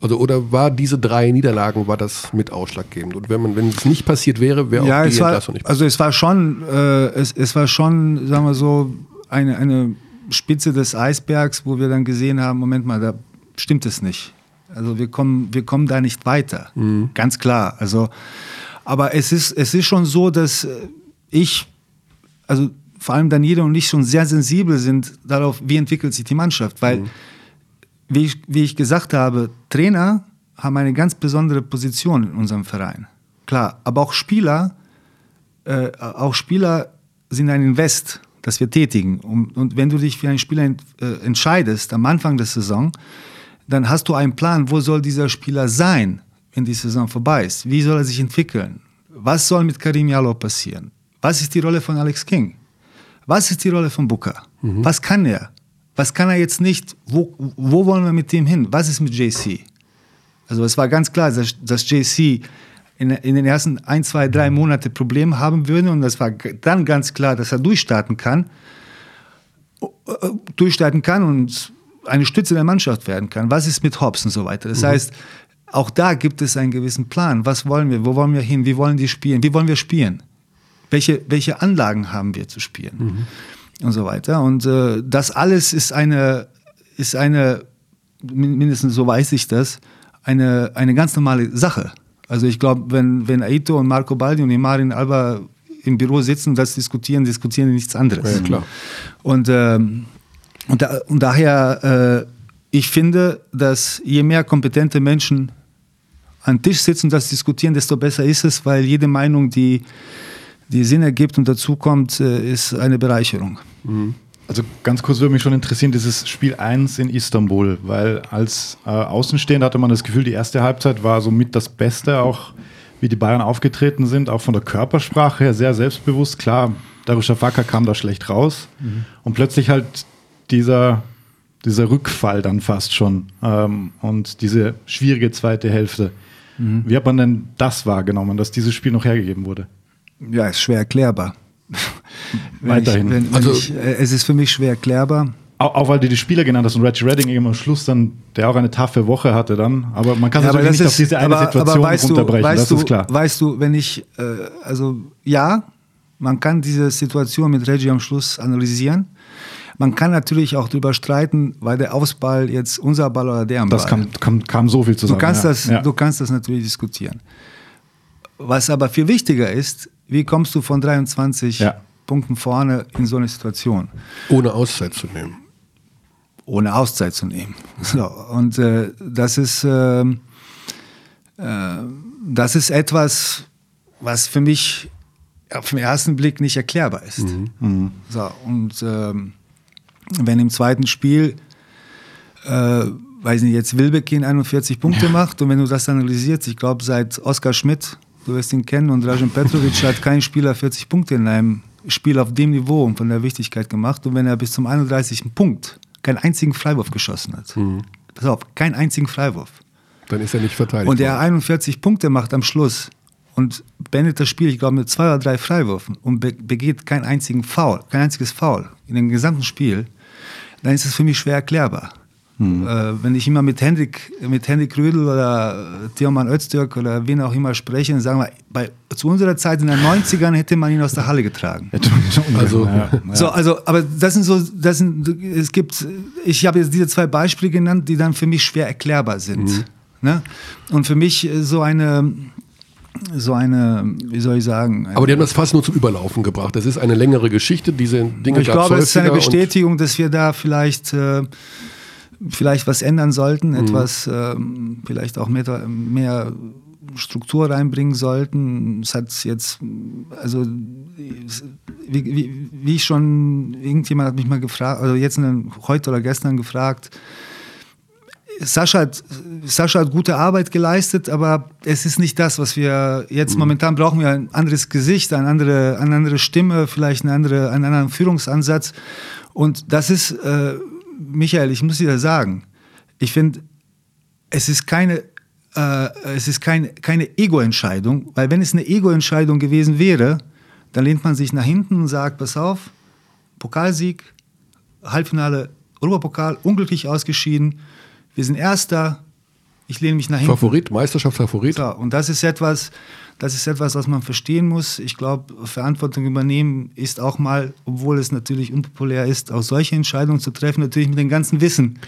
also oder war diese drei Niederlagen war das mit ausschlaggebend? Und wenn man wenn es nicht passiert wäre, wäre
ja,
auch die
Entlassung nicht passiert. Also es war schon, äh, es, es war schon, sagen wir so, eine, eine Spitze des Eisbergs, wo wir dann gesehen haben, Moment mal, da stimmt es nicht. Also wir kommen, wir kommen da nicht weiter. Mhm. Ganz klar. Also, aber es ist, es ist schon so, dass ich, also vor allem Daniele und ich schon sehr sensibel sind darauf, wie entwickelt sich die Mannschaft. Weil, mhm. wie, ich, wie ich gesagt habe, Trainer haben eine ganz besondere Position in unserem Verein. Klar, aber auch Spieler, äh, auch Spieler sind ein Invest das wir tätigen. Und, und wenn du dich für einen Spieler ent, äh, entscheidest am Anfang der Saison, dann hast du einen Plan, wo soll dieser Spieler sein, wenn die Saison vorbei ist? Wie soll er sich entwickeln? Was soll mit Karim Jallo passieren? Was ist die Rolle von Alex King? Was ist die Rolle von Booker? Mhm. Was kann er? Was kann er jetzt nicht? Wo, wo wollen wir mit dem hin? Was ist mit JC? Also es war ganz klar, dass, dass JC in, in den ersten ein, zwei, drei Monate Probleme haben würde. Und das war dann ganz klar, dass er durchstarten kann, äh, durchstarten kann und eine Stütze der Mannschaft werden kann. Was ist mit Hobbs und so weiter? Das mhm. heißt, auch da gibt es einen gewissen Plan. Was wollen wir? Wo wollen wir hin? Wie wollen die spielen? Wie wollen wir spielen? Welche, welche Anlagen haben wir zu spielen? Mhm. Und so weiter. Und äh, das alles ist eine, ist eine, mindestens so weiß ich das, eine, eine ganz normale Sache. Also ich glaube, wenn, wenn Aito und Marco Baldi und Imarin Alba im Büro sitzen und das diskutieren, diskutieren die nichts anderes.
Ja, klar.
Und, ähm, und, da, und daher, äh, ich finde, dass je mehr kompetente Menschen an Tisch sitzen und das diskutieren, desto besser ist es, weil jede Meinung, die, die Sinn ergibt und dazukommt, äh, ist eine Bereicherung.
Mhm. Also ganz kurz würde mich schon interessieren, dieses Spiel 1 in Istanbul, weil als äh, Außenstehender hatte man das Gefühl, die erste Halbzeit war somit das Beste, auch wie die Bayern aufgetreten sind, auch von der Körpersprache her sehr selbstbewusst. Klar, Darusha Faka kam da schlecht raus mhm. und plötzlich halt dieser, dieser Rückfall dann fast schon ähm, und diese schwierige zweite Hälfte. Mhm. Wie hat man denn das wahrgenommen, dass dieses Spiel noch hergegeben wurde?
Ja, ist schwer erklärbar.
Weiterhin.
Ich, wenn, wenn also, ich, äh, es ist für mich schwer erklärbar.
Auch, auch, weil du die Spieler genannt hast und Reggie Redding eben am Schluss dann, der auch eine taffe Woche hatte dann. Aber man kann ja, natürlich nicht ist, auf diese eine aber, Situation aber runterbrechen,
du,
das
du,
ist klar.
Weißt du, wenn ich, äh, also ja, man kann diese Situation mit Reggie am Schluss analysieren. Man kann natürlich auch darüber streiten, weil der Ausball jetzt unser Ball oder der
Ball. Das kam, kam, kam so viel zusammen.
Du kannst, ja. das, ja. du kannst das natürlich diskutieren. Was aber viel wichtiger ist, wie kommst du von 23 ja. Punkten vorne in so eine Situation.
Ohne Auszeit zu nehmen.
Ohne Auszeit zu nehmen. So, und äh, das ist äh, äh, das ist etwas, was für mich auf den ersten Blick nicht erklärbar ist. Mhm. Mhm. So, und ähm, wenn im zweiten Spiel, äh, weiß nicht, jetzt Wilbekin 41 Punkte ja. macht und wenn du das analysierst, ich glaube, seit Oskar Schmidt, du wirst ihn kennen, und Dražen Petrovic hat kein Spieler 40 Punkte in einem Spiel auf dem Niveau und von der Wichtigkeit gemacht. Und wenn er bis zum 31. Punkt keinen einzigen Freiwurf geschossen hat, mhm. pass auf, keinen einzigen Freiwurf.
Dann ist er nicht verteidigt.
Und er 41 Punkte macht am Schluss und beendet das Spiel, ich glaube, mit zwei oder drei Freiwürfen und begeht keinen einzigen Foul, kein einziges Foul in dem gesamten Spiel, dann ist es für mich schwer erklärbar. Mhm. Äh, wenn ich immer mit Hendrik, mit Hendrik Rödel oder Theoman Öztürk oder wen auch immer spreche, dann sagen wir, bei, zu unserer Zeit in den 90ern hätte man ihn aus der Halle getragen. also, ja. so, also, aber das sind so, das sind, es gibt, ich habe jetzt diese zwei Beispiele genannt, die dann für mich schwer erklärbar sind. Mhm. Ne? Und für mich so eine, so eine, wie soll ich sagen?
Aber die haben das fast nur zum Überlaufen gebracht. Das ist eine längere Geschichte, diese Dinge
Ich glaube, es ist eine Bestätigung, dass wir da vielleicht, äh, vielleicht was ändern sollten, mhm. etwas, äh, vielleicht auch mehr, mehr Struktur reinbringen sollten. Es hat jetzt, also wie, wie, wie ich schon, irgendjemand hat mich mal gefragt, also jetzt heute oder gestern gefragt, Sascha hat, Sascha hat gute Arbeit geleistet, aber es ist nicht das, was wir jetzt mhm. momentan brauchen. Wir ein anderes Gesicht, eine andere, eine andere Stimme, vielleicht eine andere, einen anderen Führungsansatz. Und das ist, äh, Michael, ich muss dir sagen, ich finde, es ist keine, äh, es ist kein, keine Ego-Entscheidung, weil wenn es eine Ego-Entscheidung gewesen wäre, dann lehnt man sich nach hinten und sagt, pass auf, Pokalsieg, Halbfinale, Europapokal, unglücklich ausgeschieden wir sind Erster. Ich lehne mich nach hinten.
Favorit, Meisterschaftsfavorit.
So, und das ist etwas, das ist etwas, was man verstehen muss. Ich glaube, Verantwortung übernehmen ist auch mal, obwohl es natürlich unpopulär ist, auch solche Entscheidungen zu treffen, natürlich mit dem ganzen Wissen,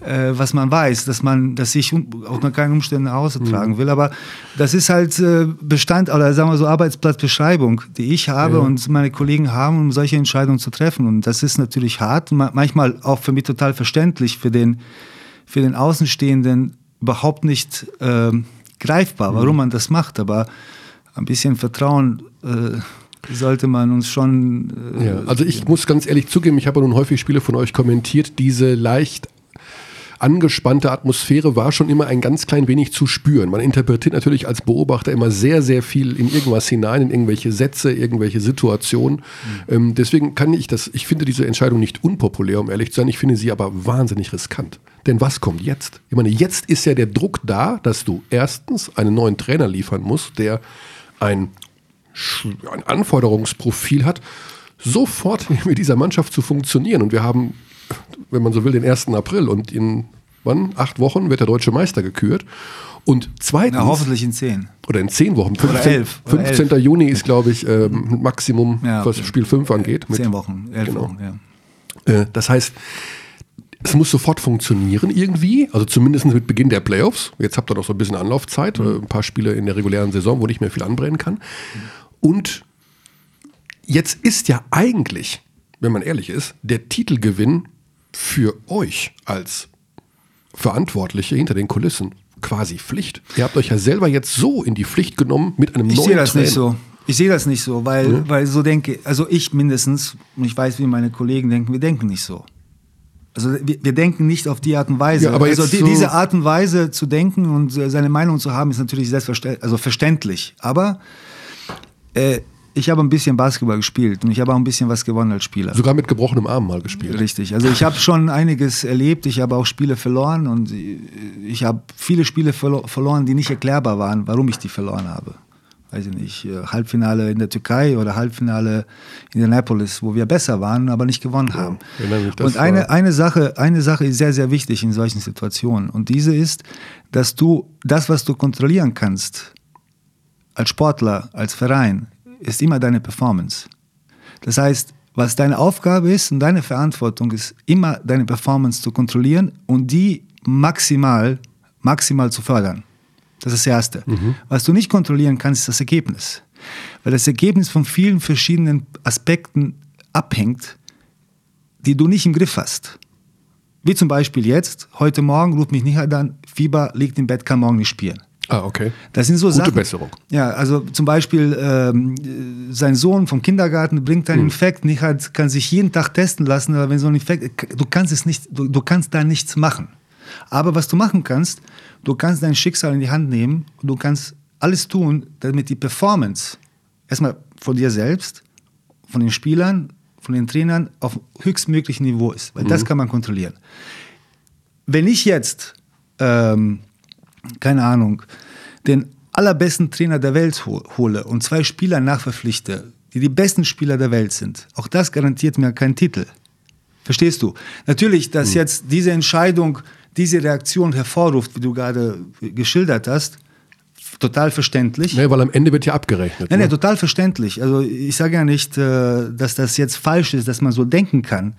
äh, was man weiß, dass man, dass ich unter keinen Umständen nach Hause tragen mhm. will. Aber das ist halt äh, Bestand oder sagen wir so Arbeitsplatzbeschreibung, die ich habe ja. und meine Kollegen haben, um solche Entscheidungen zu treffen. Und das ist natürlich hart, manchmal auch für mich total verständlich für den für den Außenstehenden überhaupt nicht äh, greifbar, mhm. warum man das macht. Aber ein bisschen Vertrauen äh, sollte man uns schon.
Äh, ja, also ich muss ganz ehrlich zugeben, ich habe nun häufig Spiele von euch kommentiert, diese leicht angespannte Atmosphäre war schon immer ein ganz klein wenig zu spüren. Man interpretiert natürlich als Beobachter immer sehr, sehr viel in irgendwas hinein, in irgendwelche Sätze, irgendwelche Situationen. Mhm. Ähm, deswegen kann ich das, ich finde diese Entscheidung nicht unpopulär, um ehrlich zu sein. Ich finde sie aber wahnsinnig riskant. Denn was kommt jetzt? Ich meine, jetzt ist ja der Druck da, dass du erstens einen neuen Trainer liefern musst, der ein, ein Anforderungsprofil hat, sofort mit dieser Mannschaft zu funktionieren. Und wir haben, wenn man so will, den 1. April und in wann? Acht Wochen wird der deutsche Meister gekürt. Und zweitens.
Na, hoffentlich in zehn.
Oder in zehn Wochen. 15, oder elf, 15. Elf. Juni ist, glaube ich, ähm, Maximum, ja, was Spiel 5 angeht.
Mit, zehn Wochen, elf genau. Wochen,
ja. Äh, das heißt, es muss sofort funktionieren irgendwie, also zumindest mit Beginn der Playoffs. Jetzt habt ihr noch so ein bisschen Anlaufzeit, mhm. ein paar Spiele in der regulären Saison, wo nicht mehr viel anbrennen kann. Und jetzt ist ja eigentlich, wenn man ehrlich ist, der Titelgewinn für euch als Verantwortliche hinter den Kulissen quasi Pflicht. Ihr habt euch ja selber jetzt so in die Pflicht genommen mit einem
ich
neuen
sehe das Trainer. nicht so. Ich sehe das nicht so, weil, ja. weil so denke, also ich mindestens, und ich weiß, wie meine Kollegen denken, wir denken nicht so. Also wir, wir, denken nicht auf die Art und Weise. Ja, aber also die, so diese Art und Weise zu denken und seine Meinung zu haben, ist natürlich selbstverständlich, also verständlich. Aber äh, ich habe ein bisschen Basketball gespielt und ich habe auch ein bisschen was gewonnen als Spieler.
Sogar mit gebrochenem Arm mal gespielt.
Richtig. Also ich habe schon einiges erlebt. Ich habe auch Spiele verloren und ich habe viele Spiele verloren, die nicht erklärbar waren, warum ich die verloren habe weiß ich nicht, äh, Halbfinale in der Türkei oder Halbfinale in Indianapolis, wo wir besser waren, aber nicht gewonnen haben. Ja, und eine, eine, Sache, eine Sache ist sehr, sehr wichtig in solchen Situationen. Und diese ist, dass du das, was du kontrollieren kannst, als Sportler, als Verein, ist immer deine Performance. Das heißt, was deine Aufgabe ist und deine Verantwortung ist, immer deine Performance zu kontrollieren und die maximal, maximal zu fördern. Das ist das Erste. Mhm. Was du nicht kontrollieren kannst, ist das Ergebnis. Weil das Ergebnis von vielen verschiedenen Aspekten abhängt, die du nicht im Griff hast. Wie zum Beispiel jetzt, heute Morgen ruft mich nicht an, Fieber liegt im Bett, kann morgen nicht spielen.
Ah, okay.
Das sind so
Gute
Sachen.
Besserung.
Ja, also zum Beispiel ähm, sein Sohn vom Kindergarten bringt einen hm. Infekt, nicht hat, kann sich jeden Tag testen lassen, aber wenn so ein Infekt, du kannst es nicht, du, du kannst da nichts machen. Aber was du machen kannst, du kannst dein Schicksal in die Hand nehmen und du kannst alles tun, damit die Performance erstmal von dir selbst, von den Spielern, von den Trainern auf höchstmöglichen Niveau ist. Weil mhm. das kann man kontrollieren. Wenn ich jetzt, ähm, keine Ahnung, den allerbesten Trainer der Welt hole und zwei Spieler nachverpflichte, die die besten Spieler der Welt sind, auch das garantiert mir keinen Titel. Verstehst du? Natürlich, dass mhm. jetzt diese Entscheidung, diese Reaktion hervorruft, wie du gerade geschildert hast, total verständlich.
Nee, weil am Ende wird ja abgerechnet.
Nee, ne? nee, total verständlich. Also ich sage ja nicht, äh, dass das jetzt falsch ist, dass man so denken kann.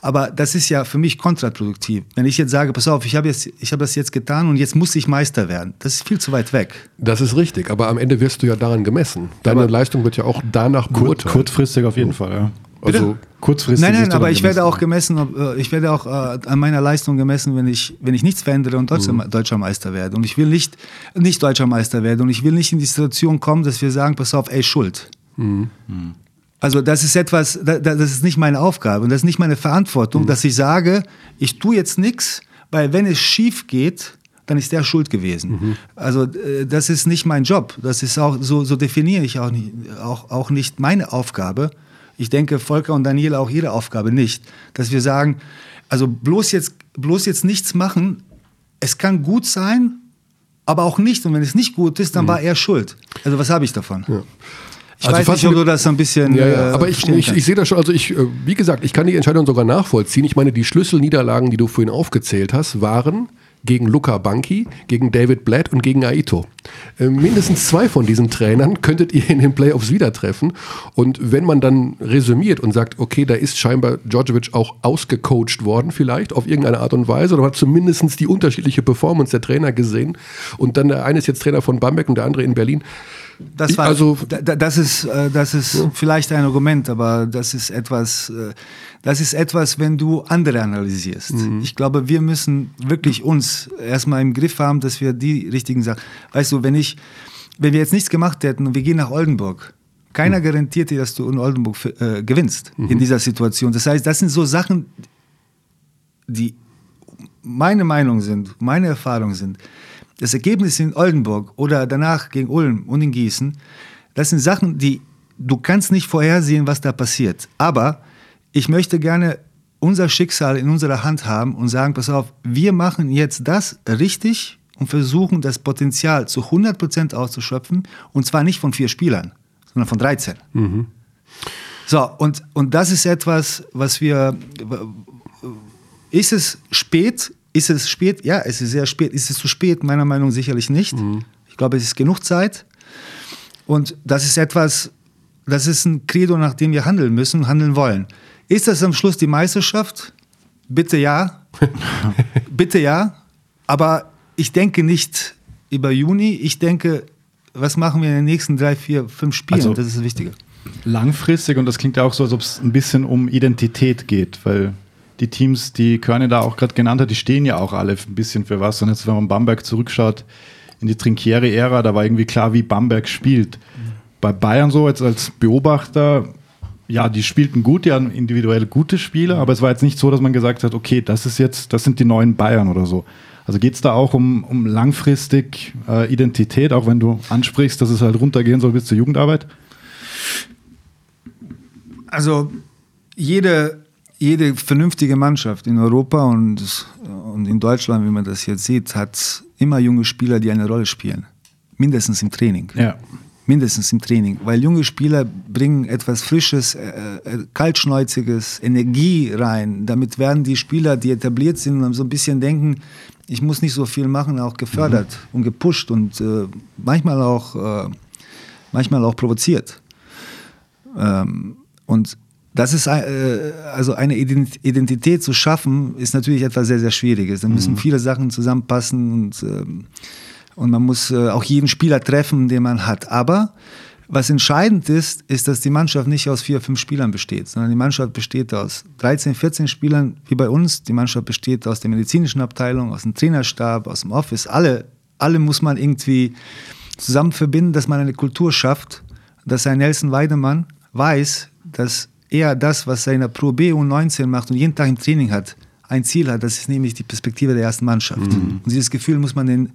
Aber das ist ja für mich kontraproduktiv. Wenn ich jetzt sage, pass auf, ich habe hab das jetzt getan und jetzt muss ich Meister werden. Das ist viel zu weit weg.
Das ist richtig, aber am Ende wirst du ja daran gemessen. Deine aber Leistung wird ja auch danach
beurteilt. Kurzfristig auf jeden Fall, ja.
Also kurzfristig.
Nein, nein, aber ich werde auch gemessen, äh, ich werde auch äh, an meiner Leistung gemessen, wenn ich, wenn ich nichts verändere und deutscher, mhm. deutscher Meister werde. Und ich will nicht, nicht deutscher Meister werden. Und ich will nicht in die Situation kommen, dass wir sagen, pass auf, ey, Schuld. Mhm. Mhm. Also das ist etwas, das ist nicht meine Aufgabe und das ist nicht meine Verantwortung, mhm. dass ich sage, ich tue jetzt nichts, weil wenn es schief geht, dann ist der schuld gewesen. Mhm. Also äh, das ist nicht mein Job. Das ist auch so, so definiere ich auch nicht, auch, auch nicht meine Aufgabe. Ich denke, Volker und Daniela auch ihre Aufgabe nicht, dass wir sagen, also bloß jetzt, bloß jetzt nichts machen. Es kann gut sein, aber auch nicht. Und wenn es nicht gut ist, dann mhm. war er schuld. Also was habe ich davon? Ja. Ich also weiß nicht, ob du das ein bisschen.
Ja, ja. Äh, aber ich, ich, ich sehe das schon. Also ich, äh, wie gesagt, ich kann die Entscheidung sogar nachvollziehen. Ich meine, die Schlüsselniederlagen, die du vorhin aufgezählt hast, waren gegen Luca Banki, gegen David Blatt und gegen Aito. Äh, mindestens zwei von diesen Trainern könntet ihr in den Playoffs wieder treffen. Und wenn man dann resümiert und sagt, okay, da ist scheinbar Djordjevic auch ausgecoacht worden, vielleicht auf irgendeine Art und Weise, oder hat zumindest die unterschiedliche Performance der Trainer gesehen. Und dann der eine ist jetzt Trainer von Bamberg und der andere in Berlin.
Das, war, also, das ist, äh, das ist ja. vielleicht ein Argument, aber das ist etwas, äh, das ist etwas, wenn du andere analysierst. Mhm. Ich glaube, wir müssen wirklich uns erstmal im Griff haben, dass wir die richtigen Sachen. Weißt du, wenn ich, wenn wir jetzt nichts gemacht hätten und wir gehen nach Oldenburg, keiner mhm. garantiert dir, dass du in Oldenburg äh, gewinnst mhm. in dieser Situation. Das heißt, das sind so Sachen, die meine Meinung sind, meine Erfahrung sind das Ergebnis in Oldenburg oder danach gegen Ulm und in Gießen, das sind Sachen, die du kannst nicht vorhersehen, was da passiert. Aber ich möchte gerne unser Schicksal in unserer Hand haben und sagen, pass auf, wir machen jetzt das richtig und versuchen das Potenzial zu 100% auszuschöpfen und zwar nicht von vier Spielern, sondern von 13. Mhm. So, und, und das ist etwas, was wir, ist es spät? Ist es spät? Ja, es ist sehr spät. Ist es zu spät? Meiner Meinung nach sicherlich nicht. Mhm. Ich glaube, es ist genug Zeit. Und das ist etwas, das ist ein Credo, nach dem wir handeln müssen, handeln wollen. Ist das am Schluss die Meisterschaft? Bitte ja. Bitte ja. Aber ich denke nicht über Juni. Ich denke, was machen wir in den nächsten drei, vier, fünf Spielen? Also, das ist das Wichtige.
Langfristig, und das klingt ja auch so, als ob es ein bisschen um Identität geht, weil die Teams, die Körne da auch gerade genannt hat, die stehen ja auch alle ein bisschen für was. Und jetzt, wenn man Bamberg zurückschaut in die Trinkieri-Ära, da war irgendwie klar, wie Bamberg spielt. Mhm. Bei Bayern so jetzt als Beobachter, ja, die spielten gut, die hatten individuell gute Spiele, aber es war jetzt nicht so, dass man gesagt hat, okay, das ist jetzt, das sind die neuen Bayern oder so. Also geht es da auch um, um langfristig äh, Identität, auch wenn du ansprichst, dass es halt runtergehen soll bis zur Jugendarbeit?
Also jede jede vernünftige Mannschaft in Europa und, und in Deutschland, wie man das jetzt sieht, hat immer junge Spieler, die eine Rolle spielen. Mindestens im Training.
Ja.
Mindestens im Training. Weil junge Spieler bringen etwas Frisches, äh, äh, Kaltschnäuziges, Energie rein. Damit werden die Spieler, die etabliert sind und so ein bisschen denken, ich muss nicht so viel machen, auch gefördert mhm. und gepusht und äh, manchmal, auch, äh, manchmal auch provoziert. Ähm, und das ist äh, also eine Identität zu schaffen, ist natürlich etwas sehr, sehr Schwieriges. Da müssen mhm. viele Sachen zusammenpassen und, ähm, und man muss äh, auch jeden Spieler treffen, den man hat. Aber was entscheidend ist, ist, dass die Mannschaft nicht aus vier, fünf Spielern besteht, sondern die Mannschaft besteht aus 13, 14 Spielern, wie bei uns. Die Mannschaft besteht aus der medizinischen Abteilung, aus dem Trainerstab, aus dem Office. Alle, alle muss man irgendwie zusammen verbinden, dass man eine Kultur schafft, dass ein Nelson Weidemann weiß, dass eher das, was er in der Pro B und 19 macht und jeden Tag im Training hat, ein Ziel hat, das ist nämlich die Perspektive der ersten Mannschaft. Mhm. Und dieses Gefühl muss man den,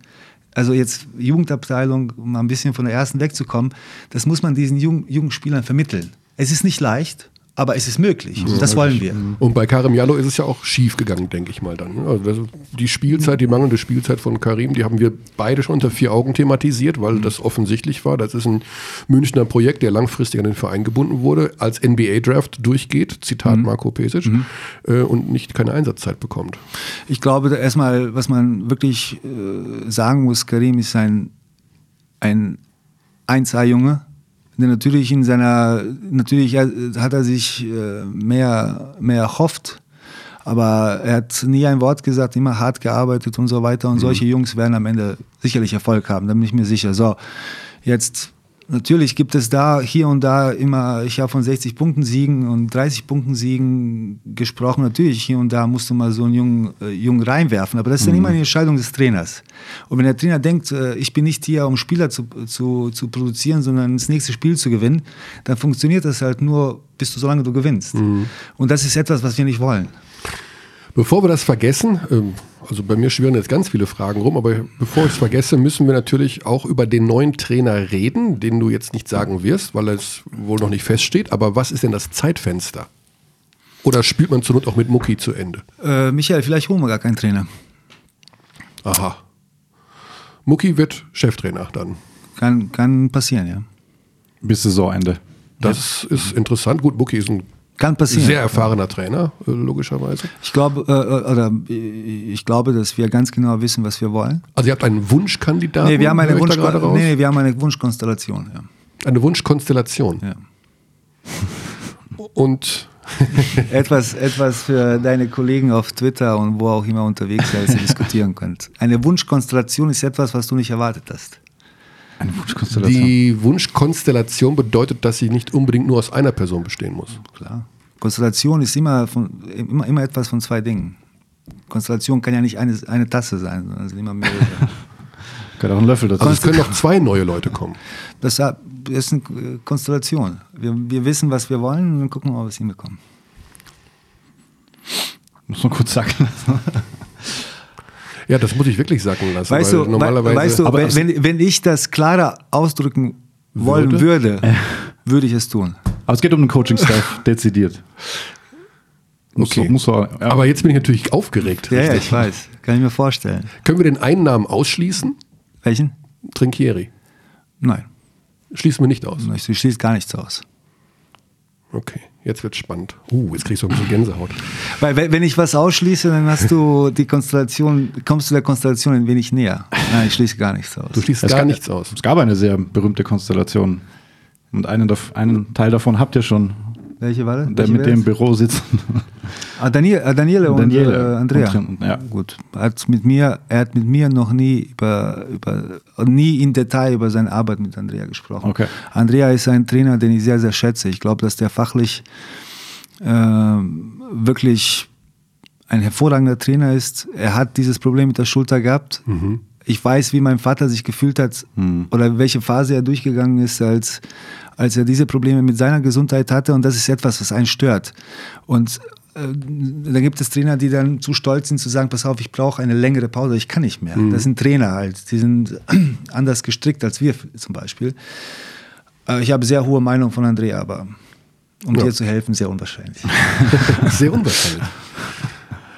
also jetzt Jugendabteilung, um mal ein bisschen von der ersten wegzukommen, das muss man diesen jungen, jungen Spielern vermitteln. Es ist nicht leicht, aber es ist möglich. Mhm. Das wollen wir.
Und bei Karim Jallo ist es ja auch schief gegangen, denke ich mal dann. Also die Spielzeit, die mangelnde Spielzeit von Karim, die haben wir beide schon unter vier Augen thematisiert, weil mhm. das offensichtlich war. Das ist ein Münchner Projekt, der langfristig an den Verein gebunden wurde, als NBA-Draft durchgeht, Zitat mhm. Marco Pesic, mhm. äh, und nicht keine Einsatzzeit bekommt.
Ich glaube, erstmal, was man wirklich äh, sagen muss, Karim ist ein, ein 1A-Junge der natürlich in seiner, natürlich hat er sich äh, mehr, mehr erhofft, aber er hat nie ein Wort gesagt, immer hart gearbeitet und so weiter. Und mhm. solche Jungs werden am Ende sicherlich Erfolg haben, da bin ich mir sicher. So, jetzt Natürlich gibt es da hier und da immer, ich habe von 60 Punkten Siegen und 30 Punkten Siegen gesprochen. Natürlich, hier und da musst du mal so einen Jungen, äh, Jungen reinwerfen, aber das ist mhm. dann immer eine Entscheidung des Trainers. Und wenn der Trainer denkt, äh, ich bin nicht hier, um Spieler zu, zu, zu produzieren, sondern das nächste Spiel zu gewinnen, dann funktioniert das halt nur, bis du solange du gewinnst. Mhm. Und das ist etwas, was wir nicht wollen.
Bevor wir das vergessen, ähm, also bei mir schwirren jetzt ganz viele Fragen rum, aber bevor ich es vergesse, müssen wir natürlich auch über den neuen Trainer reden, den du jetzt nicht sagen wirst, weil es wohl noch nicht feststeht. Aber was ist denn das Zeitfenster? Oder spielt man zur Not auch mit Mucki zu Ende?
Äh, Michael, vielleicht holen wir gar keinen Trainer.
Aha. Mucki wird Cheftrainer dann.
Kann, kann passieren, ja.
Bis Saisonende.
Das ja. ist interessant. Gut, Mucki ist ein
kann passieren.
Sehr erfahrener Trainer, äh, logischerweise.
Ich glaube, äh, äh, oder ich glaube, dass wir ganz genau wissen, was wir wollen.
Also ihr habt einen Wunschkandidaten?
Nee, wir haben eine, Wunsch nee, wir haben eine Wunschkonstellation. Ja.
Eine Wunschkonstellation?
Ja.
Und
etwas, etwas für deine Kollegen auf Twitter und wo auch immer unterwegs seid, ihr diskutieren könnt. Eine Wunschkonstellation ist etwas, was du nicht erwartet hast.
Eine Wunschkonstellation. Die Wunschkonstellation bedeutet, dass sie nicht unbedingt nur aus einer Person bestehen muss.
Klar. Konstellation ist immer, von, immer, immer etwas von zwei Dingen. Konstellation kann ja nicht eine, eine Tasse sein, sondern es sind immer mehrere.
kann auch ein Löffel dazu. Also es können noch zwei neue Leute kommen.
Das ist eine Konstellation. Wir, wir wissen, was wir wollen und dann gucken wir, ob wir es hinbekommen.
Muss man kurz sagen lassen.
Ja, das muss ich wirklich sagen lassen.
Weißt du, normalerweise weißt du wenn, wenn, wenn, ich das klarer ausdrücken wollen würde, würde, würde ich es tun.
Aber es geht um den Coaching-Staff, dezidiert.
Okay. Muss, muss ja. Aber jetzt bin ich natürlich aufgeregt.
Ja, ja, ich weiß. Kann ich mir vorstellen.
Können wir den einen Namen ausschließen?
Welchen?
Trinkieri.
Nein.
Schließen wir nicht aus.
Ich schließe gar nichts aus.
Okay. Jetzt wird spannend. Uh, jetzt kriegst du ein bisschen Gänsehaut.
Weil wenn ich was ausschließe, dann hast du die Konstellation, kommst du der Konstellation ein wenig näher. Nein, ich schließe gar nichts aus.
Du schließt es gar nichts aus.
Es gab eine sehr berühmte Konstellation. Und einen, einen Teil davon habt ihr schon.
Welche war das?
Der
Welche
mit dem Büro sitzt.
Ah, Daniel, äh, Daniele und
Daniele
äh, Andrea.
Und, ja.
Gut. Er hat, mit mir, er hat mit mir noch nie über, über nie in Detail über seine Arbeit mit Andrea gesprochen.
Okay.
Andrea ist ein Trainer, den ich sehr, sehr schätze. Ich glaube, dass der fachlich äh, wirklich ein hervorragender Trainer ist. Er hat dieses Problem mit der Schulter gehabt. Mhm. Ich weiß, wie mein Vater sich gefühlt hat mhm. oder welche Phase er durchgegangen ist, als, als er diese Probleme mit seiner Gesundheit hatte. Und das ist etwas, was einen stört. Und äh, da gibt es Trainer, die dann zu stolz sind zu sagen, pass auf, ich brauche eine längere Pause, ich kann nicht mehr. Mhm. Das sind Trainer halt, die sind anders gestrickt als wir zum Beispiel. Äh, ich habe sehr hohe Meinung von Andrea, aber um ja. dir zu helfen, sehr unwahrscheinlich.
sehr unwahrscheinlich.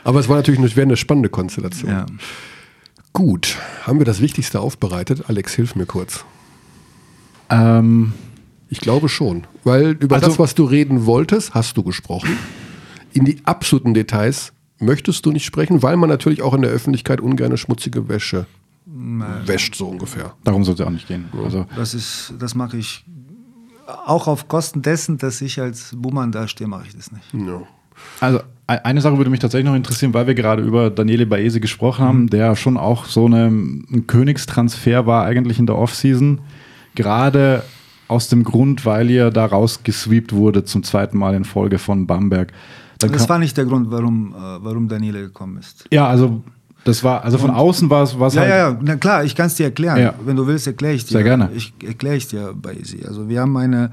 Aber es war natürlich eine, eine spannende Konstellation.
Ja.
Gut, haben wir das Wichtigste aufbereitet? Alex, hilf mir kurz.
Ähm,
ich glaube schon, weil über also, das, was du reden wolltest, hast du gesprochen. In die absoluten Details möchtest du nicht sprechen, weil man natürlich auch in der Öffentlichkeit ungern schmutzige Wäsche Nein. wäscht, so ungefähr.
Darum soll es auch nicht gehen.
Also das, das mache ich auch auf Kosten dessen, dass ich als Buhmann dastehe, mache ich das nicht.
Ja.
Also eine Sache würde mich tatsächlich noch interessieren, weil wir gerade über Daniele Baese gesprochen haben, mhm. der schon auch so eine, ein Königstransfer war eigentlich in der Offseason. Gerade aus dem Grund, weil ihr da rausgesweept wurde zum zweiten Mal in Folge von Bamberg.
Dann das war nicht der Grund, warum, äh, warum Daniele gekommen ist.
Ja, also das war, also von und, außen war es
ja,
halt.
Ja, na klar, ich kann es dir erklären. Ja. Wenn du willst, erkläre ich dir.
Sehr gerne.
Ich erkläre ich dir Easy. Also wir haben eine,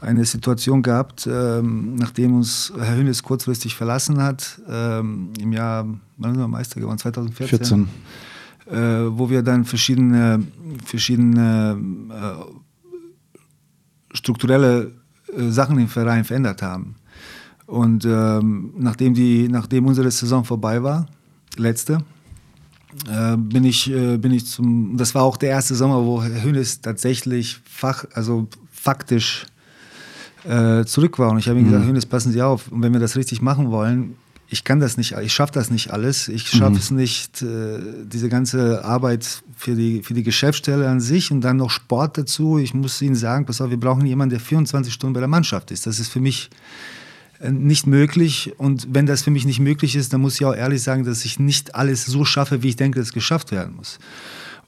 eine Situation gehabt, ähm, nachdem uns Herr Hönes kurzfristig verlassen hat, ähm, im Jahr, wann sind wir Meister geworden? 2014. 14. Äh, wo wir dann verschiedene, verschiedene äh, strukturelle äh, Sachen im Verein verändert haben. Und ähm, nachdem, die, nachdem unsere Saison vorbei war, letzte, äh, bin, ich, äh, bin ich zum, das war auch der erste Sommer, wo Herr Hönes tatsächlich fach, also faktisch äh, zurück war. Und ich habe ihm gesagt, mhm. Hönes, passen Sie auf, und wenn wir das richtig machen wollen, ich kann das nicht, ich schaffe das nicht alles. Ich schaffe mhm. es nicht, äh, diese ganze Arbeit für die, für die Geschäftsstelle an sich und dann noch Sport dazu. Ich muss Ihnen sagen, pass auf, wir brauchen jemanden, der 24 Stunden bei der Mannschaft ist. Das ist für mich äh, nicht möglich. Und wenn das für mich nicht möglich ist, dann muss ich auch ehrlich sagen, dass ich nicht alles so schaffe, wie ich denke, dass es geschafft werden muss.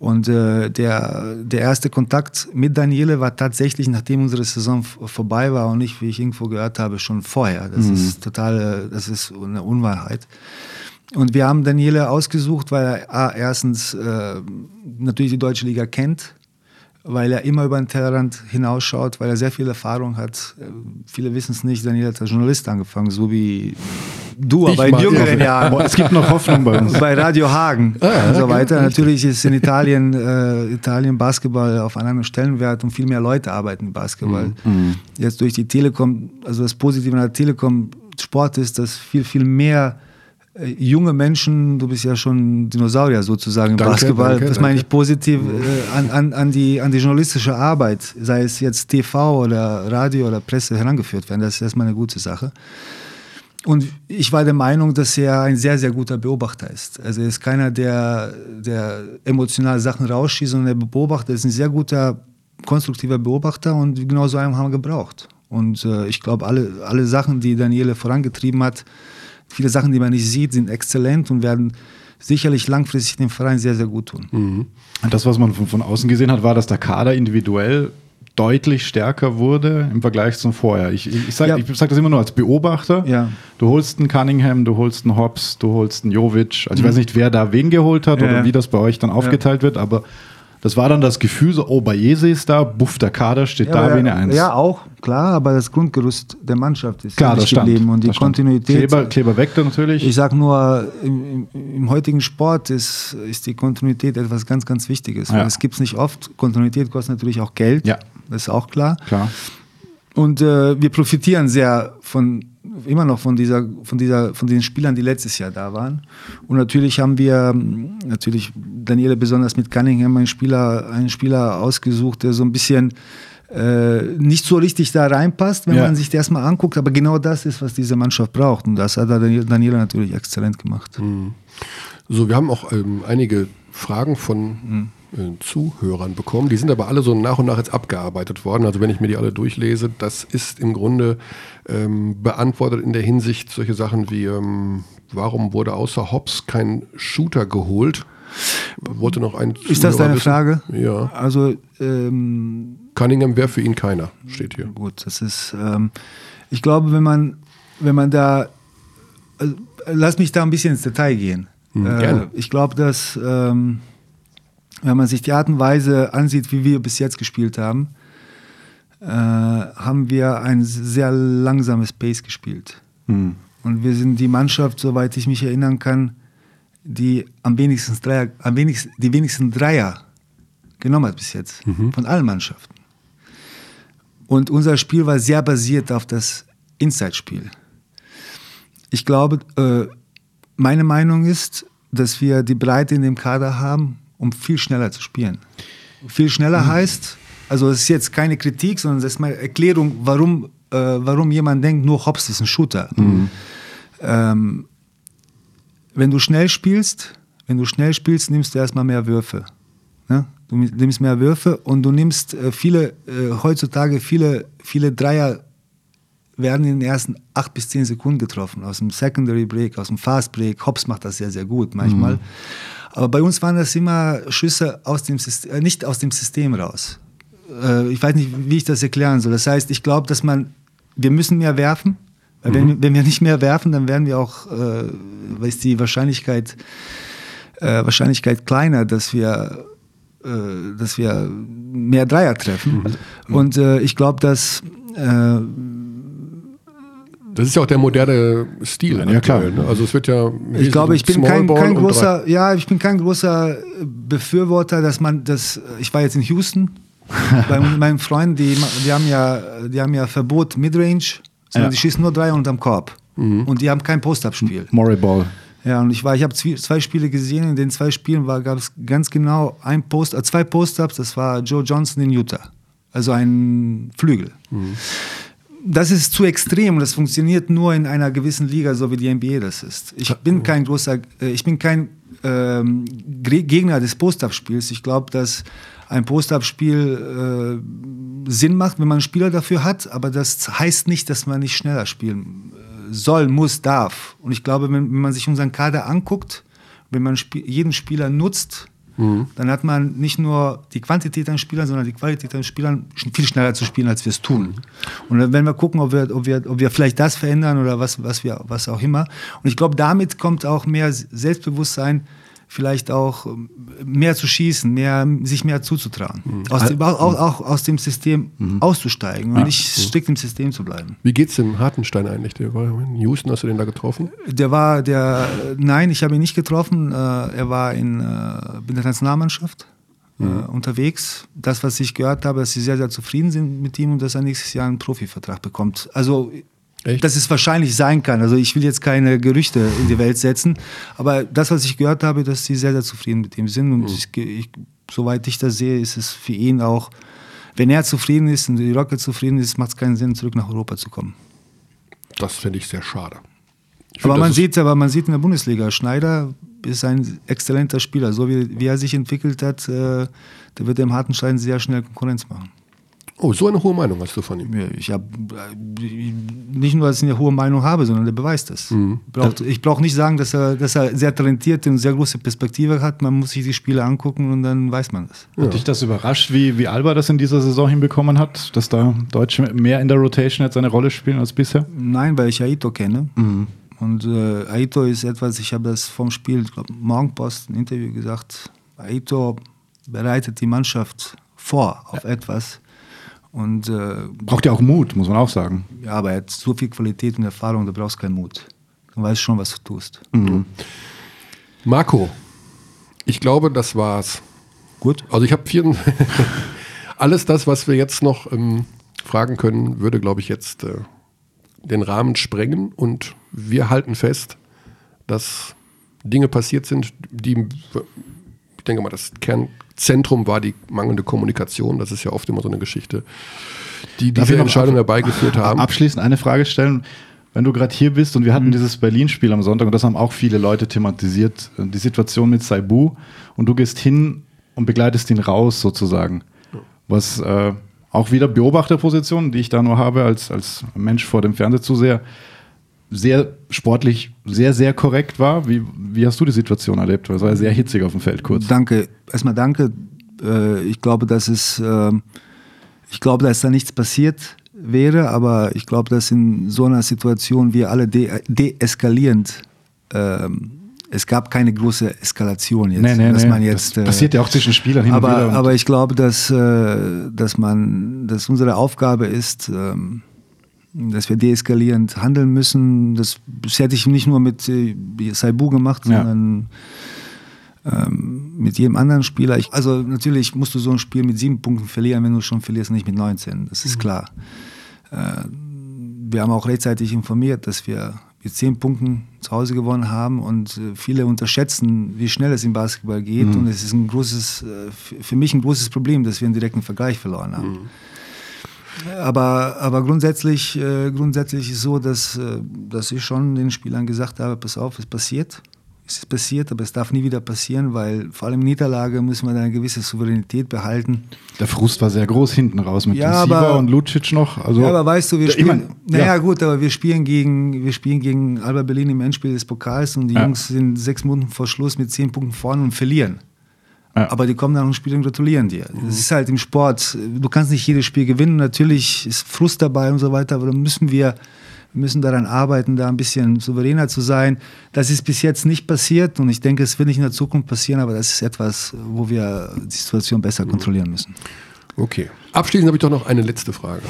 Und äh, der, der erste Kontakt mit Daniele war tatsächlich, nachdem unsere Saison vorbei war und nicht, wie ich irgendwo gehört habe, schon vorher. Das mhm. ist total, das ist eine Unwahrheit. Und wir haben Daniele ausgesucht, weil er A, erstens äh, natürlich die deutsche Liga kennt, weil er immer über den Tellerrand hinausschaut, weil er sehr viel Erfahrung hat. Viele wissen es nicht, Daniel hat als Journalist angefangen, so wie du, aber in jüngeren Jahren.
Es gibt noch Hoffnung bei uns.
Bei Radio Hagen ah, und so weiter. Okay. Natürlich ist in Italien, äh, Italien Basketball auf einem anderen Stellenwert und viel mehr Leute arbeiten im Basketball. Mhm. mhm. Jetzt durch die Telekom, also das Positive an der Telekom Sport ist, dass viel, viel mehr äh, junge Menschen, du bist ja schon Dinosaurier sozusagen im danke, Basketball, danke, das meine ich positiv äh, an, an, an, die, an die journalistische Arbeit, sei es jetzt TV oder Radio oder Presse herangeführt werden. Das ist erstmal eine gute Sache. Und ich war der Meinung, dass er ein sehr, sehr guter Beobachter ist. Also er ist keiner, der, der emotional Sachen rausschießt, sondern der Beobachter ist ein sehr guter, konstruktiver Beobachter und genau so einen haben wir gebraucht. Und äh, ich glaube, alle, alle Sachen, die Daniele vorangetrieben hat, Viele Sachen, die man nicht sieht, sind exzellent und werden sicherlich langfristig dem Verein sehr, sehr gut tun. Mhm.
Das, was man von, von außen gesehen hat, war, dass der Kader individuell deutlich stärker wurde im Vergleich zum vorher. Ich, ich, ich sage ja. sag das immer nur als Beobachter. Ja. Du holst einen Cunningham, du holst einen Hobbs, du holst einen Jovic. Also mhm. ich weiß nicht, wer da wen geholt hat ja, oder wie das bei euch dann aufgeteilt wird, aber das war dann das Gefühl, so, oh, bei Jese ist da, buff, der Kader steht ja, da wie eine Eins.
Ja, auch, klar, aber das Grundgerüst der Mannschaft ist
klar, das
geblieben und die Kontinuität.
Kleber, Kleber weg natürlich.
Ich sag nur, im, im, heutigen Sport ist, ist die Kontinuität etwas ganz, ganz Wichtiges. Ja. Es gibt es nicht oft. Kontinuität kostet natürlich auch Geld. Ja. Das ist auch klar.
Klar.
Und äh, wir profitieren sehr von immer noch von dieser, von dieser, von den Spielern, die letztes Jahr da waren. Und natürlich haben wir natürlich Daniele besonders mit Cunningham einen Spieler, einen Spieler ausgesucht, der so ein bisschen äh, nicht so richtig da reinpasst, wenn ja. man sich das mal anguckt. Aber genau das ist, was diese Mannschaft braucht. Und das hat Daniele natürlich exzellent gemacht. Mhm.
So, wir haben auch ähm, einige Fragen von mhm. Äh, Zuhörern bekommen. Die sind aber alle so nach und nach jetzt abgearbeitet worden. Also wenn ich mir die alle durchlese, das ist im Grunde ähm, beantwortet in der Hinsicht solche Sachen wie, ähm, warum wurde außer Hobbs kein Shooter geholt? Wollte noch ein
Ist das deine wissen? Frage?
Ja.
Also ähm,
Cunningham wäre für ihn keiner, steht hier.
Gut, das ist, ähm, ich glaube, wenn man, wenn man da, also, lass mich da ein bisschen ins Detail gehen.
Hm, äh,
ich glaube, dass ähm, wenn man sich die Art und Weise ansieht, wie wir bis jetzt gespielt haben, äh, haben wir ein sehr langsames Pace gespielt. Mhm. Und wir sind die Mannschaft, soweit ich mich erinnern kann, die am wenigsten Dreier, am wenigsten, die wenigsten Dreier genommen hat bis jetzt, mhm. von allen Mannschaften. Und unser Spiel war sehr basiert auf das Inside-Spiel. Ich glaube, äh, meine Meinung ist, dass wir die Breite in dem Kader haben, um viel schneller zu spielen. Viel schneller mhm. heißt, also es ist jetzt keine Kritik, sondern es ist meine Erklärung, warum, äh, warum jemand denkt, nur Hobbs ist ein Shooter. Mhm. Ähm, wenn du schnell spielst, wenn du schnell spielst, nimmst du erstmal mehr Würfe. Ne? Du nimmst mehr Würfe und du nimmst äh, viele, äh, heutzutage viele, viele Dreier werden in den ersten acht bis zehn Sekunden getroffen. Aus dem Secondary Break, aus dem Fast Break. Hobbs macht das sehr, sehr gut manchmal. Mhm. Aber bei uns waren das immer Schüsse aus dem System, äh, nicht aus dem System raus. Äh, ich weiß nicht, wie ich das erklären soll. Das heißt, ich glaube, dass man, wir müssen mehr werfen. Weil mhm. wenn, wenn wir nicht mehr werfen, dann werden wir auch, äh, ist die Wahrscheinlichkeit, äh, Wahrscheinlichkeit kleiner, dass wir, äh, dass wir mehr Dreier treffen. Mhm. Und äh, ich glaube, dass äh,
das ist ja auch der moderne Stil.
Ja, klar. Ne?
Also es wird ja.
Ich glaube, ich bin kein, kein großer, ja, ich bin kein großer Befürworter, dass man das. Ich war jetzt in Houston bei meinen Freunden, die, die haben ja, die haben ja Verbot Midrange sondern die schießen nur drei unterm Korb. Mhm. Und die haben kein Post-Up-Spiel.
Murray Ball.
Ja, und ich war, ich habe zwei Spiele gesehen. In den zwei Spielen gab es ganz genau ein Post, äh, zwei Post-Ups. Das war Joe Johnson in Utah, also ein Flügel. Mhm. Das ist zu extrem und das funktioniert nur in einer gewissen Liga, so wie die NBA das ist. Ich bin kein großer, äh, ich bin kein ähm, Gegner des Post-Up-Spiels. Ich glaube, dass ein Post-Up-Spiel äh, Sinn macht, wenn man einen Spieler dafür hat, aber das heißt nicht, dass man nicht schneller spielen soll, muss, darf. Und ich glaube, wenn, wenn man sich unseren Kader anguckt, wenn man Sp jeden Spieler nutzt, mhm. dann hat man nicht nur die Quantität an Spielern, sondern die Qualität an Spielern, viel schneller zu spielen, als wir es tun. Und dann werden wir gucken, ob wir, ob, wir, ob wir vielleicht das verändern oder was, was, wir, was auch immer. Und ich glaube, damit kommt auch mehr Selbstbewusstsein vielleicht auch ähm, mehr zu schießen, mehr, sich mehr zuzutrauen. Mhm. Aus dem, auch, auch, aus dem System mhm. auszusteigen und ja. nicht strikt im System zu bleiben.
Wie geht es dem Hartenstein eigentlich? Der war in Houston, hast du den da getroffen?
Der war, der, nein, ich habe ihn nicht getroffen. Äh, er war in, äh, in der Nationalmannschaft. Äh, mhm. unterwegs. Das, was ich gehört habe, dass sie sehr, sehr zufrieden sind mit ihm und dass er nächstes Jahr einen Profivertrag bekommt. Also Echt? dass es wahrscheinlich sein kann. Also ich will jetzt keine Gerüchte in die Welt setzen, aber das, was ich gehört habe, dass sie sehr, sehr zufrieden mit ihm sind. Und mhm. ich, ich, soweit ich das sehe, ist es für ihn auch, wenn er zufrieden ist und die Rocket zufrieden ist, macht es keinen Sinn, zurück nach Europa zu kommen.
Das finde ich sehr schade.
Ich aber, man sieht, aber man sieht in der Bundesliga, Schneider ist ein exzellenter Spieler. So wie, wie er sich entwickelt hat, äh, der wird dem Hartenstein sehr schnell Konkurrenz machen.
Oh, so eine hohe Meinung hast du von ihm.
Ja, ich habe nicht nur, dass ich eine hohe Meinung habe, sondern der beweist das. Mhm. Ich brauche nicht sagen, dass er, dass er sehr talentiert und sehr große Perspektive hat. Man muss sich die Spiele angucken und dann weiß man das.
Ja. Hat dich das überrascht, wie, wie Alba das in dieser Saison hinbekommen hat, dass da Deutsche mehr in der Rotation jetzt eine Rolle spielen als bisher?
Nein, weil ich Aito kenne. Mhm. Und äh, Aito ist etwas, ich habe das vom Spiel, ich glaube, Morgenpost, ein Interview gesagt, Aito bereitet die Mannschaft vor auf ja. etwas, und, äh,
Braucht ja auch Mut, muss man auch sagen.
Ja, aber er hat so viel Qualität und Erfahrung, da brauchst keinen Mut. Du weißt schon, was du tust.
Mhm. Marco, ich glaube, das war's.
Gut.
Also ich habe vier. Alles das, was wir jetzt noch ähm, fragen können, würde, glaube ich, jetzt äh, den Rahmen sprengen. Und wir halten fest, dass Dinge passiert sind, die, ich denke mal, das Kern, Zentrum war die mangelnde Kommunikation. Das ist ja oft immer so eine Geschichte, die diese Entscheidung herbeigeführt haben.
Abschließend eine Frage stellen. Wenn du gerade hier bist und wir hatten mhm. dieses Berlin-Spiel am Sonntag und das haben auch viele Leute thematisiert, die Situation mit Saibu und du gehst hin und begleitest ihn raus sozusagen. Was äh, auch wieder Beobachterposition, die ich da nur habe als, als Mensch vor dem Fernsehzuseher, sehr sportlich, sehr, sehr korrekt war. Wie, wie hast du die Situation erlebt? Es war ja sehr hitzig auf dem Feld kurz.
Danke. Erstmal danke. Äh, ich glaube, dass es, ähm, ich glaube, dass da nichts passiert wäre, aber ich glaube, dass in so einer Situation wir alle deeskalierend ähm, es gab keine große Eskalation jetzt.
Nee, nee, dass. Man jetzt das passiert ja auch zwischen Spielern hin
aber,
und wieder.
Aber ich glaube, dass, äh, dass, man, dass unsere Aufgabe ist, ähm, dass wir deeskalierend handeln müssen. Das, das hätte ich nicht nur mit äh, Saibu gemacht, ja. sondern ähm, mit jedem anderen Spieler. Ich, also natürlich musst du so ein Spiel mit sieben Punkten verlieren, wenn du schon verlierst, nicht mit 19. Das ist mhm. klar. Äh, wir haben auch rechtzeitig informiert, dass wir mit zehn Punkten zu Hause gewonnen haben und äh, viele unterschätzen, wie schnell es im Basketball geht. Mhm. Und es ist ein großes, äh, für mich ein großes Problem, dass wir einen direkten Vergleich verloren haben. Mhm. Aber, aber grundsätzlich, äh, grundsätzlich ist es so, dass, äh, dass ich schon den Spielern gesagt habe, pass auf, es passiert. Es ist passiert, aber es darf nie wieder passieren, weil vor allem in Niederlage müssen wir eine gewisse Souveränität behalten.
Der Frust war sehr groß hinten raus mit ja, Siva und Lucic noch.
Also, ja, aber weißt du, wir spielen, mein, naja ja. gut, aber wir spielen gegen, wir spielen gegen Alba Berlin im Endspiel des Pokals und die ja. Jungs sind sechs Minuten vor Schluss mit zehn Punkten vorne und verlieren. Ja. Aber die kommen dann und spielen und gratulieren dir. Mhm. Das ist halt im Sport. Du kannst nicht jedes Spiel gewinnen. Natürlich ist Frust dabei und so weiter, aber dann müssen wir müssen daran arbeiten, da ein bisschen souveräner zu sein. Das ist bis jetzt nicht passiert und ich denke, es wird nicht in der Zukunft passieren, aber das ist etwas, wo wir die Situation besser kontrollieren müssen.
Okay. Abschließend habe ich doch noch eine letzte Frage.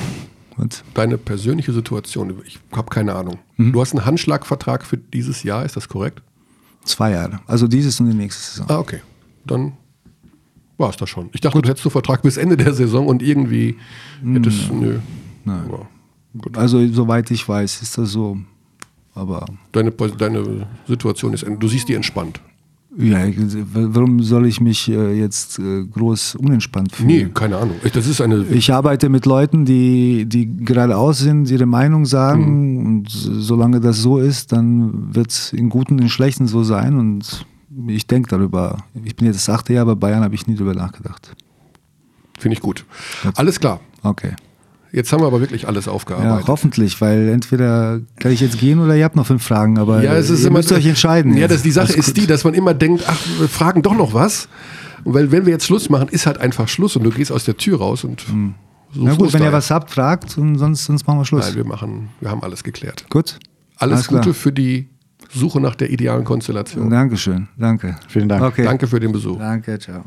Was? Deine persönliche Situation, ich habe keine Ahnung. Mhm. Du hast einen Handschlagvertrag für dieses Jahr, ist das korrekt?
Zwei Jahre. Also dieses und die nächste Saison.
Ah, okay. Dann war es das schon. Ich dachte, du hättest so Vertrag bis Ende der Saison und irgendwie hättest, hm. nö.
Nein. Ja. Gut. Also soweit ich weiß, ist das so. Aber
deine, deine Situation ist, du siehst die entspannt.
Ja, warum soll ich mich äh, jetzt äh, groß unentspannt fühlen?
Nee, keine Ahnung. Das ist eine
ich arbeite mit Leuten, die, die geradeaus sind, ihre Meinung sagen. Mhm. Und solange das so ist, dann wird es in Guten und in Schlechten so sein. Und ich denke darüber. Ich bin jetzt das achte Jahr bei Bayern, habe ich nie darüber nachgedacht.
Finde ich gut. Alles klar.
Okay.
Jetzt haben wir aber wirklich alles aufgearbeitet.
Ja, hoffentlich, weil entweder kann ich jetzt gehen oder ihr habt noch fünf Fragen, aber
ja, es ist
ihr
immer,
müsst euch entscheiden.
Ja, das, die Sache ist die, dass man immer denkt, ach, wir fragen doch noch was. Und weil wenn wir jetzt Schluss machen, ist halt einfach Schluss und du gehst aus der Tür raus und hm.
Na gut, wenn ihr was habt, fragt und sonst, sonst machen wir Schluss.
Nein, wir machen, wir haben alles geklärt.
Gut.
Alles, alles Gute klar. für die Suche nach der idealen Konstellation.
Dankeschön, danke.
Vielen Dank. Okay. Danke für den Besuch.
Danke, ciao.